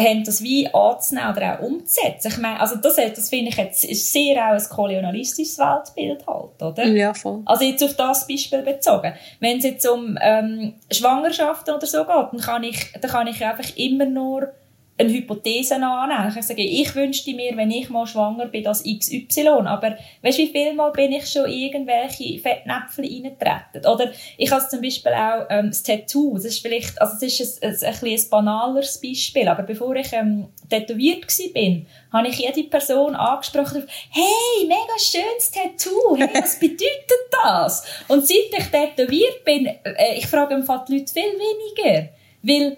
haben das wie anzunehmen oder auch umzusetzen. Ich meine, also das, das finde ich jetzt ist sehr auch ein kolonialistisches Weltbild halt, oder? Ja, voll. Also jetzt auf das Beispiel bezogen. Wenn es jetzt um ähm, Schwangerschaften oder so geht, dann kann ich, dann kann ich einfach immer nur eine Hypothese annehmen. Ich sagen, ich wünschte mir, wenn ich mal schwanger bin, das XY. Aber weißt du, wie viel Mal bin ich schon irgendwelche Fettnäpfel reingetreten? Oder ich habe zum Beispiel auch ähm, das Tattoo. Das ist vielleicht, also das ist ein, ein, ein, ein banaleres Beispiel. Aber bevor ich ähm, tätowiert war, habe ich jede Person angesprochen, hey, mega schönes Tattoo, hey, was bedeutet das? Und seit ich tätowiert bin, äh, ich frage im Fall die Leute viel weniger. Weil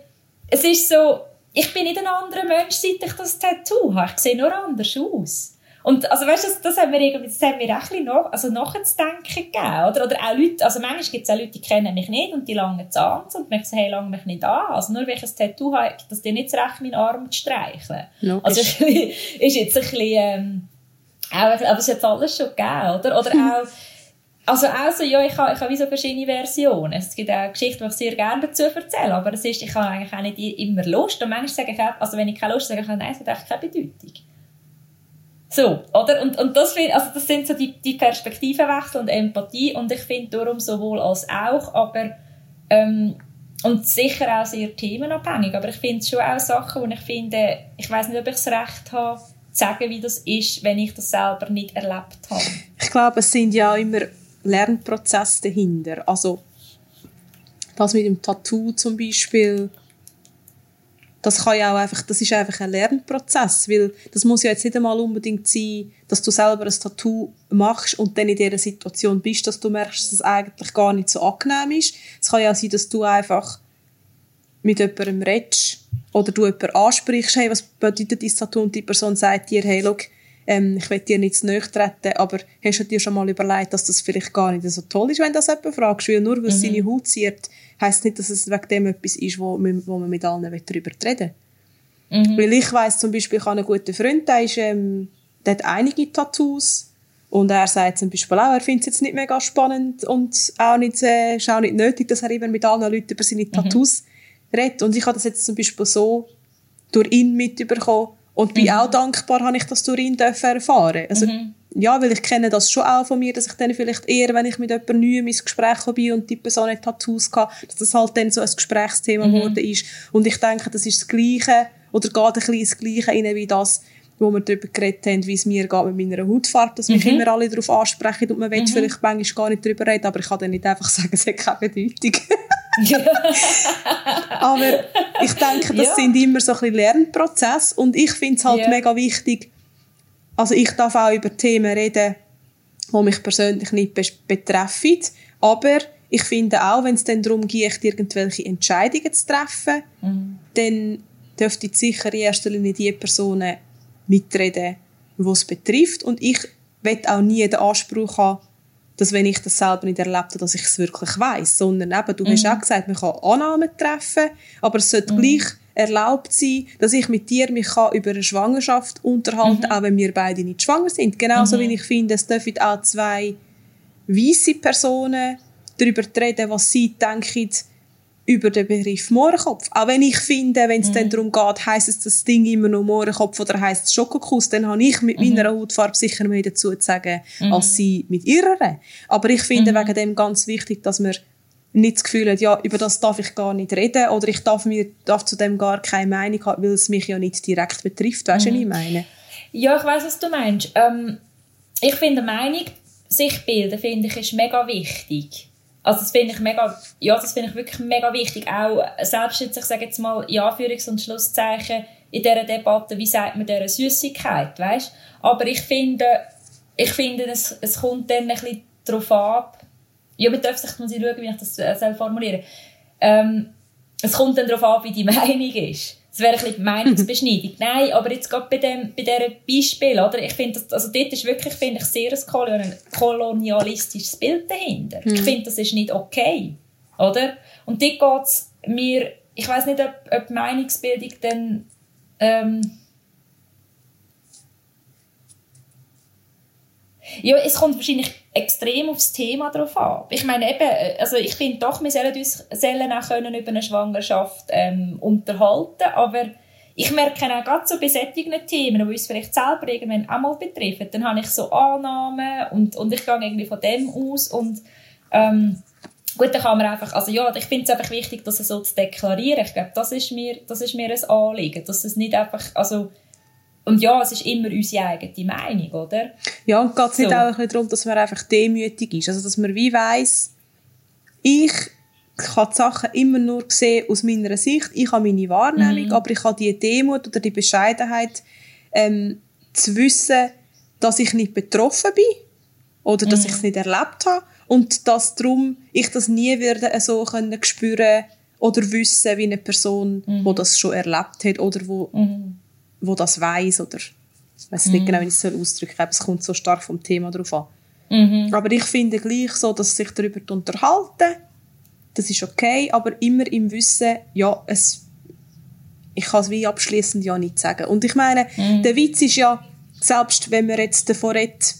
es ist so, ich bin nicht ein anderer Mensch, seit ich das Tattoo habe. Ich sehe nur anders aus. Und, also, weißt du, das, das haben wir irgendwie, das haben wir auch ein bisschen nach, also nachzudenken gegeben, oder? Oder auch Leute, also manchmal gibt es auch Leute, die kennen mich nicht und die langen Zahn und mich sagen, hey, lang mich nicht an. Also nur weil ich ein Tattoo habe, gibt das dir nicht das Recht, meinen Arm zu streicheln. Logisch. Also, ist, jetzt ein bisschen, ähm, auch, aber es jetzt alles schon gegeben, oder? Oder auch, also, also ja, ich habe, ich habe wie so verschiedene Versionen. Es gibt auch Geschichten, die ich sehr gerne dazu erzähle, aber es ist, ich habe eigentlich auch nicht immer Lust und manchmal sage ich auch, also wenn ich keine Lust habe, sage ich, nein, es hat eigentlich keine Bedeutung. So, oder? Und, und das, also das sind so die, die Perspektivenwechsel und Empathie und ich finde darum sowohl als auch, aber ähm, und sicher auch sehr themenabhängig, aber ich finde schon auch Sachen, wo ich finde, ich weiß nicht, ob ich das Recht habe, zu sagen, wie das ist, wenn ich das selber nicht erlebt habe. Ich glaube, es sind ja immer Lernprozesse dahinter. Also das mit dem Tattoo zum Beispiel, das kann ja auch einfach, das ist einfach ein Lernprozess, weil das muss ja jetzt nicht einmal unbedingt sein, dass du selber ein Tattoo machst und dann in dieser Situation bist, dass du merkst, dass es eigentlich gar nicht so angenehm ist. Es kann ja sein, dass du einfach mit jemandem redest oder du jemanden ansprichst, hey, was bedeutet das Tattoo und die Person sagt dir, hey, look, ähm, ich will dir nicht zu nahe treten, aber hast du dir schon mal überlegt, dass das vielleicht gar nicht so toll ist, wenn du das jemand fragst, weil nur weil es mhm. seine Haut ziert, heisst nicht, dass es wegen dem etwas ist, wo, wo man mit allen darüber reden will. Mhm. Weil ich weiss zum Beispiel, ich habe einen guten Freund, der, ist, ähm, der hat einige Tattoos und er sagt zum Beispiel auch, er findet es jetzt nicht mega spannend und auch nicht, äh, ist auch nicht nötig, dass er immer mit allen Leuten über seine mhm. Tattoos mhm. redet. Und ich habe das jetzt zum Beispiel so durch ihn mitbekommen, und bin mhm. auch dankbar, habe ich das durch ihn erfahren Also, mhm. Ja, weil ich kenne das schon auch von mir, dass ich dann vielleicht eher, wenn ich mit jemandem neu ins Gespräch bin und die Person hat Tattoos gehabt, dass das halt dann so ein Gesprächsthema mhm. geworden ist. Und ich denke, das ist das Gleiche, oder geht ein bisschen das Gleiche rein, wie das, wo wir darüber geredet haben, wie es mir geht mit meiner Hautfarbe, dass mich mhm. immer alle darauf ansprechen und man will mhm. vielleicht manchmal gar nicht darüber reden, aber ich kann dann nicht einfach sagen, es hat keine Bedeutung. Aber ich denke, das ja. sind immer so ein bisschen Lernprozesse und ich finde es halt ja. mega wichtig, also ich darf auch über Themen reden, die mich persönlich nicht betreffen, aber ich finde auch, wenn es dann darum geht, irgendwelche Entscheidungen zu treffen, mhm. dann dürfte sicher in erster Linie die Personen mitreden, die es betrifft und ich will auch nie den Anspruch haben, dass wenn ich das selber nicht erlebt habe, dass ich es wirklich weiß, sondern eben, du mhm. hast auch gesagt, man kann Annahmen treffen, aber es sollte mhm. gleich erlaubt sein, dass ich mit dir mich kann über eine Schwangerschaft unterhalten, mhm. auch wenn wir beide nicht schwanger sind. Genauso mhm. wie ich finde, es dürfen auch zwei weiße Personen darüber reden, was sie denken, über den Begriff Mohrenkopf. Auch wenn ich finde, wenn es mhm. dann darum geht, heisst es das Ding immer noch Mohrenkopf oder heisst es Schokokuss, dann habe ich mit mhm. meiner Hautfarbe sicher mehr dazu zu sagen, mhm. als sie mit ihrer. Aber ich finde mhm. wegen dem ganz wichtig, dass man nicht das Gefühl hat, ja, über das darf ich gar nicht reden oder ich darf, mir, darf zu dem gar keine Meinung haben, weil es mich ja nicht direkt betrifft. Weißt du, was ich mhm. meine? Ja, ich weiß, was du meinst. Ähm, ich finde, Meinung, sich bilden, finde ich, ist mega wichtig. Also das finde ich mega, ja, das finde ich wirklich mega wichtig. Auch selbst jetzt, ich sage jetzt mal, in Anführungs- und Schlusszeichen in dieser Debatte, wie sagt man dieser Süßigkeit, weißt? Aber ich finde, ich finde, es, es kommt dann ein bisschen darauf ab, ja, man darf sich, muss schauen, wie ich das äh, formulieren ähm, es kommt dann darauf an, wie die Meinung ist. Das wäre ein bisschen Meinungsbeschneidung. Nein, aber jetzt gerade bei dem, bei diesem Beispiel, oder? Ich finde, also dort ist wirklich, finde ich, sehr ein kolonialistisches Bild dahinter. Mhm. Ich hm. finde, das ist nicht okay, oder? Und dort geht es mir, ich weiß nicht, ob, ob Meinungsbildung dann, ähm, Ja, es kommt wahrscheinlich extrem aufs Thema drauf an. Ich meine eben, also ich finde doch, wir sollen uns sollen auch können über eine Schwangerschaft ähm, unterhalten, aber ich merke auch gerade so solchen Themen, die uns vielleicht selber irgendwann auch mal betreffen, dann habe ich so Annahmen und, und ich gehe irgendwie von dem aus und ähm, gut, dann kann man einfach, also ja, ich finde es einfach wichtig, das so zu deklarieren. Ich glaube, das ist mir, das ist mir ein Anliegen, dass es nicht einfach, also und ja, es ist immer unsere eigene Meinung, oder? Ja, und geht es so. nicht auch ein darum, dass man einfach demütig ist? Also, dass man wie weiss, ich kann die Sachen immer nur sehen aus meiner Sicht. Ich habe meine Wahrnehmung, mhm. aber ich habe die Demut oder die Bescheidenheit, ähm, zu wissen, dass ich nicht betroffen bin oder dass mhm. ich es nicht erlebt habe und dass darum ich das nie werde so können spüren oder wissen wie eine Person, mhm. die das schon erlebt hat oder wo mhm wo das weiß oder ich weiß nicht mhm. genau, wie ich es ausdrücken soll, es kommt so stark vom Thema drauf an. Mhm. Aber ich finde gleich so, dass sich darüber unterhalten, das ist okay, aber immer im Wissen, ja, es, ich kann es wie abschließend ja nicht sagen. Und ich meine, mhm. der Witz ist ja, selbst wenn man jetzt davon redet,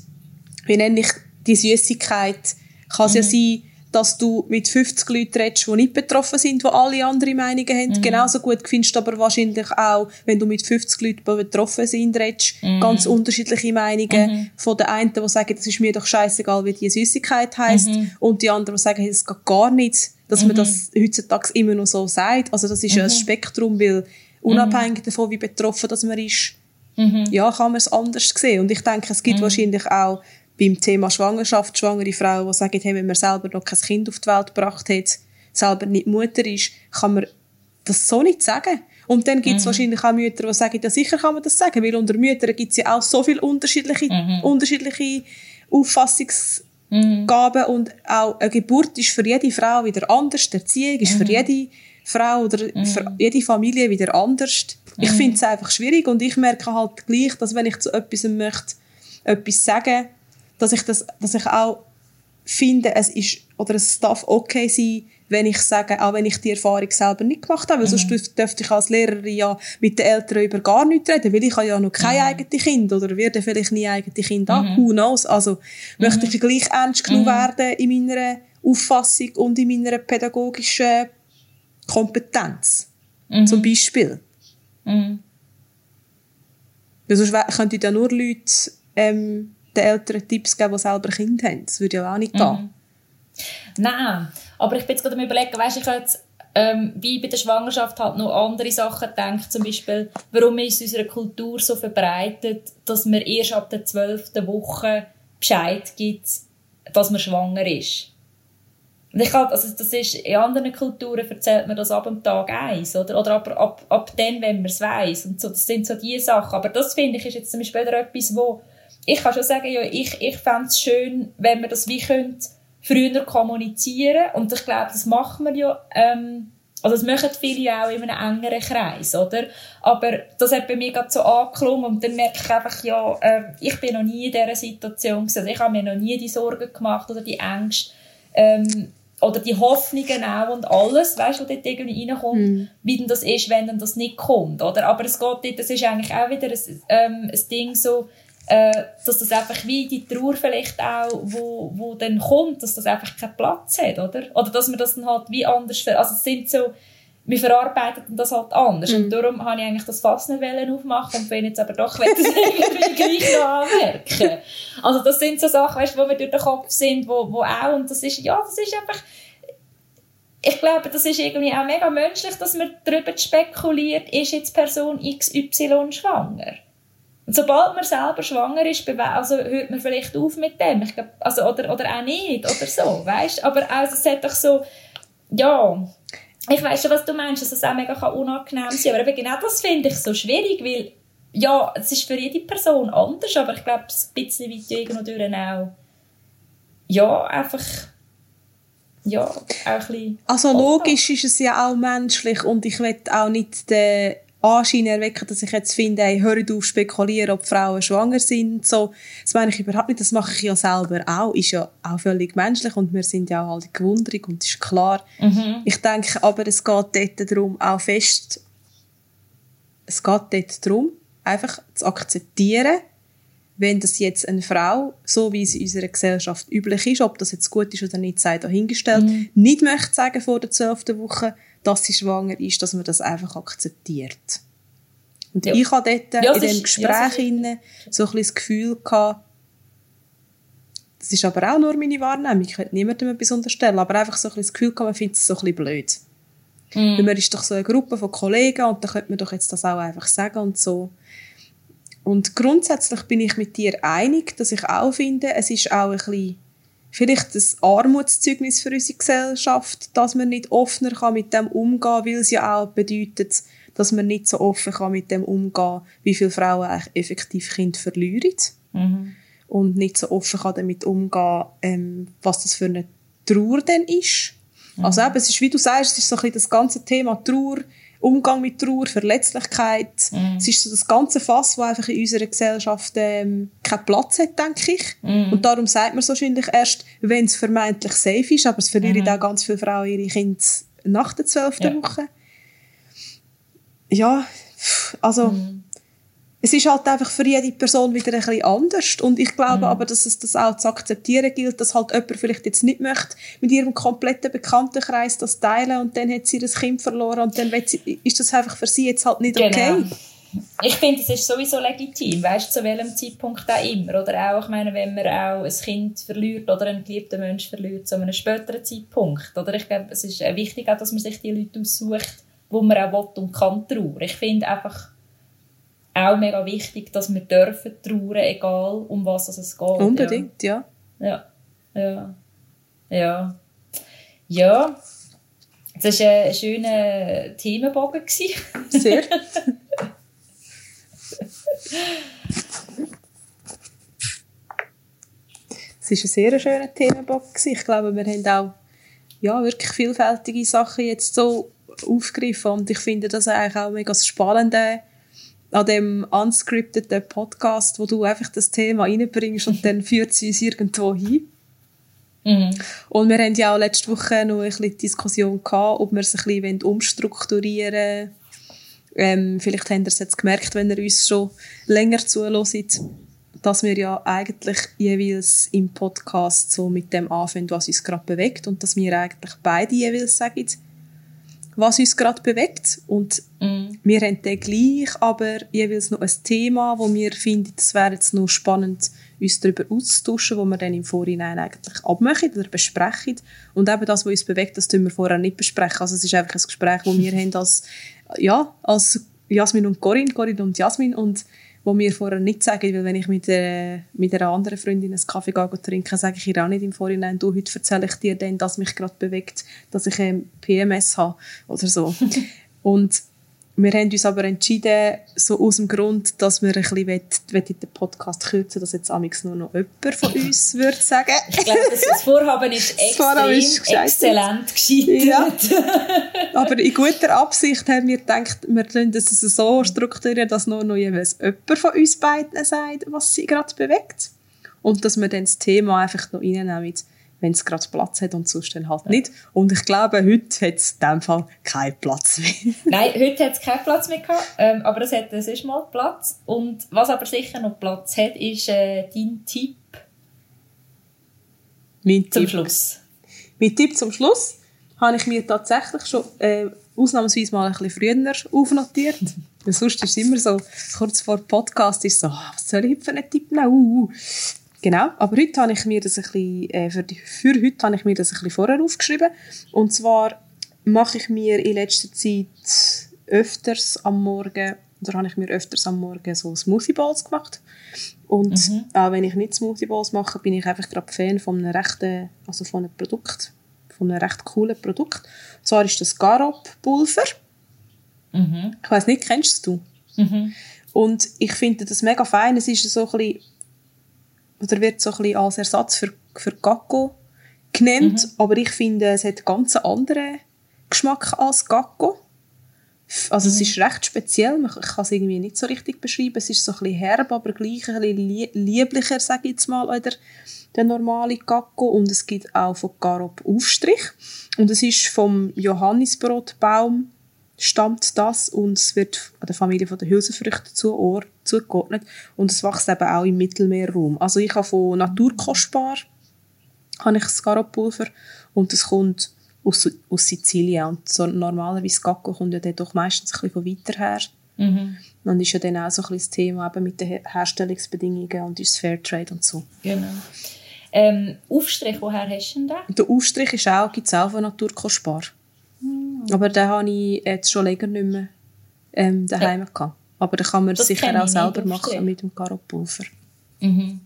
wie nenne ich die Süßigkeit, Kann es ja sein, dass du mit 50 Leuten redest, die nicht betroffen sind, die alle andere Meinungen haben. Mhm. Genauso gut findest du aber wahrscheinlich auch, wenn du mit 50 Leuten, die betroffen sind, redest, mhm. ganz unterschiedliche Meinungen. Mhm. Von den einen, die sagen, das ist mir doch scheißegal, wie die Süßigkeit heisst, mhm. und die anderen, die sagen, es geht gar nicht, dass man mhm. das heutzutage immer noch so sagt. Also das ist ja ein mhm. Spektrum, weil unabhängig davon, wie betroffen das man ist, ja, kann man es anders sehen. Und ich denke, es gibt wahrscheinlich auch beim Thema Schwangerschaft schwangere Frauen, die sagen, hey, wenn man selber noch kein Kind auf die Welt gebracht hat, selber nicht Mutter ist, kann man das so nicht sagen. Und dann gibt es mhm. wahrscheinlich auch Mütter, die sagen, ja sicher kann man das sagen, weil unter Müttern gibt es ja auch so viele unterschiedliche, mhm. unterschiedliche Auffassungsgaben mhm. und auch eine Geburt ist für jede Frau wieder anders, die Erziehung ist für mhm. jede Frau oder mhm. für jede Familie wieder anders. Ich mhm. finde es einfach schwierig und ich merke halt gleich, dass wenn ich zu etwas möchte, etwas sagen dass ich, das, dass ich auch finde, es ist, oder es darf okay sein, wenn ich sage, auch wenn ich die Erfahrung selber nicht gemacht habe, weil mhm. sonst dürfte ich als Lehrerin ja mit den Eltern über gar nichts reden, weil ich habe ja noch kein mhm. eigenes Kind oder werde vielleicht nie eigene Kind mhm. haben, who knows. Also mhm. möchte ich gleich ernst genug mhm. werden in meiner Auffassung und in meiner pädagogischen Kompetenz, mhm. zum Beispiel. Mhm. Weil sonst könnte ich ja nur Leute ähm, den Eltern Tipps geben, die selber Kinder haben. Das würde ja auch nicht gehen. Mhm. Nein, aber ich bin jetzt gerade am überlegen, weißt, ich habe ähm, wie bei der Schwangerschaft halt noch andere Sachen gedacht, zum Beispiel, warum ist unsere Kultur so verbreitet, dass man erst ab der zwölften Woche Bescheid gibt, dass man schwanger ist. Ich halt, also das ist, in anderen Kulturen erzählt man das ab dem Tag eins, oder? Oder ab, ab, ab dann, wenn man es weiss. Und so, das sind so die Sachen. Aber das finde ich ist jetzt zum Beispiel etwas, wo ich kann schon sagen, ja, ich, ich fände es schön, wenn wir das wie könnt, früher kommunizieren und ich glaube, das machen wir ja, ähm, also das machen viele auch in einem engeren Kreis, oder? Aber das hat bei mir gerade so angeklungen und dann merke ich einfach, ja, äh, ich bin noch nie in dieser Situation gewesen. Also ich habe mir noch nie die Sorgen gemacht oder die Ängste ähm, oder die Hoffnungen auch und alles, weißt du, was dort irgendwie reinkommt, mm. wie denn das ist, wenn dann das nicht kommt, oder? Aber es geht dort, das ist eigentlich auch wieder ein, ähm, ein Ding so, äh, dass das einfach wie die Trauer vielleicht auch, wo, wo dann kommt, dass das einfach keinen Platz hat, oder? Oder dass man das dann halt wie anders, also es sind so, wir verarbeiten das halt anders. Mhm. Und darum habe ich eigentlich das Fass nicht aufmachen und bin jetzt aber doch das irgendwie gleich noch anmerken. Also das sind so Sachen, weißt, wo wir durch den Kopf sind, wo, wo auch, und das ist, ja, das ist einfach, ich glaube, das ist irgendwie auch mega menschlich, dass man darüber spekuliert, ist jetzt Person XY schwanger? Sobald man selber schwanger ist, also hört man vielleicht auf mit dem. Ich glaub, also, oder, oder auch nicht, oder so, weißt? Aber also, es hat doch so, ja, ich weiß schon, was du meinst, dass es auch mega unangenehm sein kann. Aber genau das finde ich so schwierig, weil, ja, es ist für jede Person anders, aber ich glaube, ein bisschen weit irgendwo auch, ja, einfach, ja, auch ein bisschen... Also logisch ist es ja auch menschlich und ich will auch nicht den Anschein erwecken, dass ich jetzt finde, hey, hör auf spekulieren, ob Frauen schwanger sind. So, das meine ich überhaupt nicht. Das mache ich ja selber auch. Ist ja auch völlig menschlich und wir sind ja auch alle gewundert und ist klar. Mhm. Ich denke aber, es geht dort darum, auch fest, es geht dort darum, einfach zu akzeptieren, wenn das jetzt eine Frau, so wie es in unserer Gesellschaft üblich ist, ob das jetzt gut ist oder nicht, sei dahingestellt, mhm. nicht möchte sagen vor der zwölften Woche, dass sie schwanger ist, dass man das einfach akzeptiert. Und ja. ich hatte dort ja, in dem Gespräch ja, so ein das Gefühl gehabt, das ist aber auch nur meine Wahrnehmung, ich könnte niemandem etwas unterstellen, aber einfach so ein das Gefühl gehabt, man findet es so ein bisschen blöd. Mhm. Weil man ist doch so eine Gruppe von Kollegen und da könnte man doch jetzt das auch einfach sagen und so. Und grundsätzlich bin ich mit dir einig, dass ich auch finde, es ist auch ein bisschen vielleicht ein Armutszeugnis für unsere Gesellschaft, dass man nicht offener kann mit dem umgehen, weil es ja auch bedeutet, dass man nicht so offen kann mit dem umgehen, wie viele Frauen eigentlich effektiv Kinder verlieren. Mhm. Und nicht so offen kann damit umgehen, ähm, was das für eine Trauer denn ist. Mhm. Also eben, es ist, wie du sagst, es ist so ein bisschen das ganze Thema Trauer, Umgang mit Trauer, Verletzlichkeit. Mm. Es ist so das ganze Fass, das einfach in unserer Gesellschaft ähm, keinen Platz hat, denke ich. Mm. Und darum sagt man es wahrscheinlich erst, wenn es vermeintlich safe ist, aber es verlieren mm. auch ganz viele Frauen ihre Kinder nach der zwölften ja. Woche. Ja, also mm. Es ist halt einfach für jede Person wieder ein bisschen anders. Und ich glaube mhm. aber, dass es das auch zu akzeptieren gilt, dass halt jemand vielleicht jetzt nicht möchte mit ihrem kompletten Bekanntenkreis das teilen und dann hat sie das Kind verloren und dann sie, ist das einfach für sie jetzt halt nicht genau. okay. Ich finde, es ist sowieso legitim, weißt zu welchem Zeitpunkt auch immer. Oder auch, ich meine, wenn man auch ein Kind verliert oder einen geliebten Menschen verliert, zu einem späteren Zeitpunkt. Oder ich glaube, es ist wichtig auch, dass man sich die Leute aussucht, wo man auch will und kann trauern. Ich finde einfach, auch mega wichtig, dass wir dürfen trauern, egal um was es geht. Unbedingt, ja. Ja, ja, ja. Ja, das war ein schöner Themenbogen. Sehr. Es war ein sehr schöner Themenbogen. Ich glaube, wir haben auch ja, wirklich vielfältige Sachen jetzt so aufgegriffen und ich finde das eigentlich auch mega spannend an dem unscripteten Podcast, wo du einfach das Thema reinbringst und dann führt sie uns irgendwo hin. Mhm. Und wir haben ja auch letzte Woche noch ein bisschen Diskussion gehabt, ob wir es ein bisschen umstrukturieren wollen. Ähm, vielleicht habt ihr es jetzt gemerkt, wenn ihr uns schon länger zuhört, dass wir ja eigentlich jeweils im Podcast so mit dem anfangen, was uns gerade bewegt und dass wir eigentlich beide jeweils sagen, was uns gerade bewegt. Und mm. wir haben dann gleich aber jeweils noch ein Thema, wo wir finden, es wäre jetzt noch spannend, uns darüber auszutauschen, wo wir dann im Vorhinein eigentlich abmachen oder besprechen. Und eben das, was uns bewegt, das tun wir vorher nicht besprechen. Also es ist einfach ein Gespräch, das wir haben als, ja, als Jasmin und Corinne, Corinne und Jasmin und wo mir vorher nicht sagen, weil wenn ich mit, äh, mit einer anderen Freundin einen Kaffee gehe trinken, sage ich ihr auch nicht im Vorhinein, du, heute erzähle ich dir dann, dass mich gerade bewegt, dass ich ein PMS habe oder so. und wir haben uns aber entschieden, so aus dem Grund, dass wir ein bisschen den Podcast kürzen, dass jetzt amigs nur noch jemand von uns würde sagen. Ich glaube, das Vorhaben ist extrem ist exzellent gescheitert. Ja. aber in guter Absicht haben wir gedacht, wir können das so strukturieren, dass nur noch jeweils jemand von uns beiden sagt, was sie gerade bewegt. Und dass wir dann das Thema einfach noch reinnehmen wenn es gerade Platz hat und sonst dann halt nicht. Und ich glaube, heute hat es in dem Fall keinen Platz mehr. Nein, heute hat es keinen Platz mehr gehabt, ähm, aber es hat es ist mal Platz. Und was aber sicher noch Platz hat, ist äh, dein Tipp mein zum Tipp. Schluss. Mein Tipp zum Schluss habe ich mir tatsächlich schon äh, ausnahmsweise mal ein bisschen früher aufnotiert. sonst ist es immer so, kurz vor Podcast ist so, oh, was soll ich für einen Tipp nehmen? Uh, uh. Genau, aber heute habe ich mir das ein bisschen, äh, für, die, für heute habe ich mir das ein bisschen vorher aufgeschrieben. Und zwar mache ich mir in letzter Zeit öfters am Morgen, oder habe ich mir öfters am Morgen so Smoothie Balls gemacht. Und mhm. auch wenn ich nicht Smoothie Balls mache, bin ich einfach gerade Fan von einem rechten, also von einem Produkt, von einem recht coolen Produkt. Und zwar ist das Garop Pulver. Mhm. Ich weiß nicht, kennst du? Mhm. Und ich finde das mega fein. Es ist so ein bisschen oder wird so ein bisschen als Ersatz für, für Gacko genannt, mhm. aber ich finde, es hat ganz einen anderen Geschmack als Gacko. Also mhm. es ist recht speziell, ich kann es irgendwie nicht so richtig beschreiben, es ist so ein bisschen herb, aber gleich ein bisschen lieblicher, sage ich jetzt mal, als der normale Gacko und es gibt auch von Garop Aufstrich und es ist vom Johannisbrotbaum stammt das und es wird an der Familie der Hülsenfrüchte zu zugeordnet und es wächst eben auch im Mittelmeerraum. Also ich habe von Naturkostbar habe ich das Garopulver und es kommt aus, aus Sizilien und so normalerweise Gacko kommt ja dann doch meistens ein bisschen von weiter her. Mhm. Und ist ja dann auch so ein bisschen das Thema eben mit den Herstellungsbedingungen und ist Fairtrade und so. Genau. Ähm, Aufstrich, woher hast du denn den? Der Aufstrich gibt es auch von Naturkostbar. Aber den habe ich jetzt schon länger nicht mehr ähm, daheim ja. gehabt. Aber den kann man das sicher auch selber machen mit dem Karopulver. Mhm.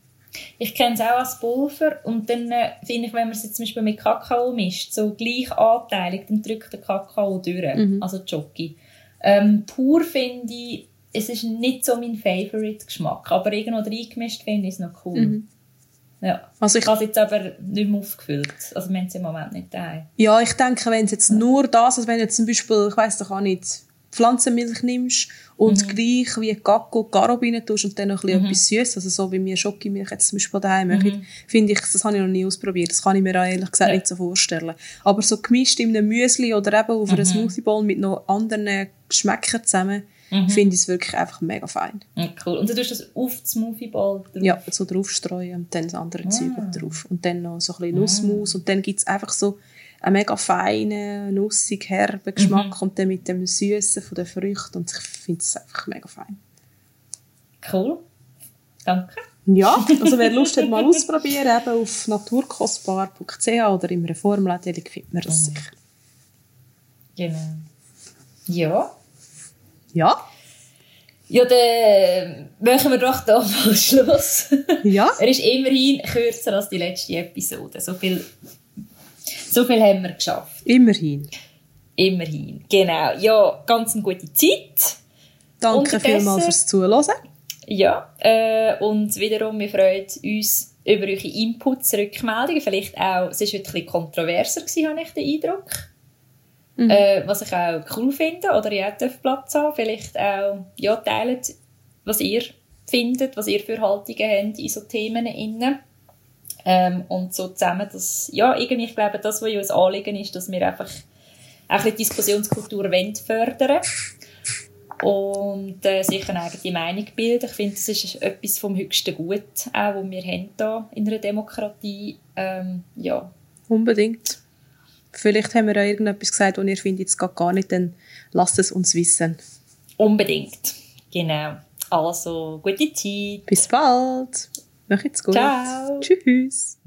Ich kenne es auch als Pulver und dann äh, finde ich, wenn man es jetzt zum Beispiel mit Kakao mischt, so gleich anteilig, dann drückt der Kakao durch, mhm. also Jockey. Ähm, pur finde ich, es ist nicht so mein Favorite-Geschmack, aber irgendwo reingemischt finde ich es noch cool. Mhm. Ja. Also ich, habe es jetzt aber nicht mehr aufgefüllt. Also wir haben es im Moment nicht da. Ja, ich denke, wenn es jetzt ja. nur das, also wenn du jetzt zum Beispiel, ich weiss doch auch nicht, Pflanzenmilch nimmst und mhm. gleich wie Gacko Garob rein tust und dann noch ein bisschen mhm. etwas Süßes, also so wie wir Schokimilch jetzt zum Beispiel daheim machen, mhm. finde ich, das habe ich noch nie ausprobiert. Das kann ich mir auch ehrlich gesagt ja. nicht so vorstellen. Aber so gemischt in einem Müsli oder eben auf mhm. einer Smoothie Bowl mit noch anderen Geschmäckern zusammen, mhm. finde ich es wirklich einfach mega fein. Ja, cool. Und du tust das auf das Movieball drauf? Ja, so draufstreuen und dann das andere ah. Zeug drauf. Und dann noch so ein bisschen Nussmus ah. und dann gibt es einfach so einen mega feinen, nussig, herben Geschmack mhm. und dann mit dem Süßen von den Früchten und ich finde es einfach mega fein. Cool. Danke. Ja, also wer Lust hat, mal ausprobieren, eben auf naturkostbar.ch oder im Reformläden findet man das mhm. sicher. Genau. Ja. Ja. Ja, dann machen wir doch da mal Schluss. Ja. er ist immerhin kürzer als die letzte Episode. So viel, so viel haben wir geschafft. Immerhin. Immerhin, genau. Ja, ganz eine gute Zeit. Danke vielmals fürs Zuhören. Ja, äh, und wiederum, wir freuen uns über eure Inputs, Rückmeldungen. Vielleicht auch, es war heute ein bisschen kontroverser, gewesen, habe ich den Eindruck. Mhm. Äh, was ich auch cool finde, oder ihr auch Platz haben Vielleicht auch, ja, teilt, was ihr findet, was ihr für Haltungen habt in so Themen innen. Ähm, und so zusammen, dass, ja, irgendwie, ich glaube, das, was uns Anliegen ist, dass wir einfach auch ein Diskussionskultur fördern und äh, sich eine eigene Meinung bilden. Ich finde, das ist etwas vom höchsten Gut, auch, was wir haben hier in einer Demokratie. Ähm, ja. Unbedingt vielleicht haben wir auch irgendetwas gesagt und ihr findet es gar nicht, dann lasst es uns wissen. Unbedingt. Genau. Also, gute Zeit. Bis bald. Macht's gut. Ciao. Tschüss.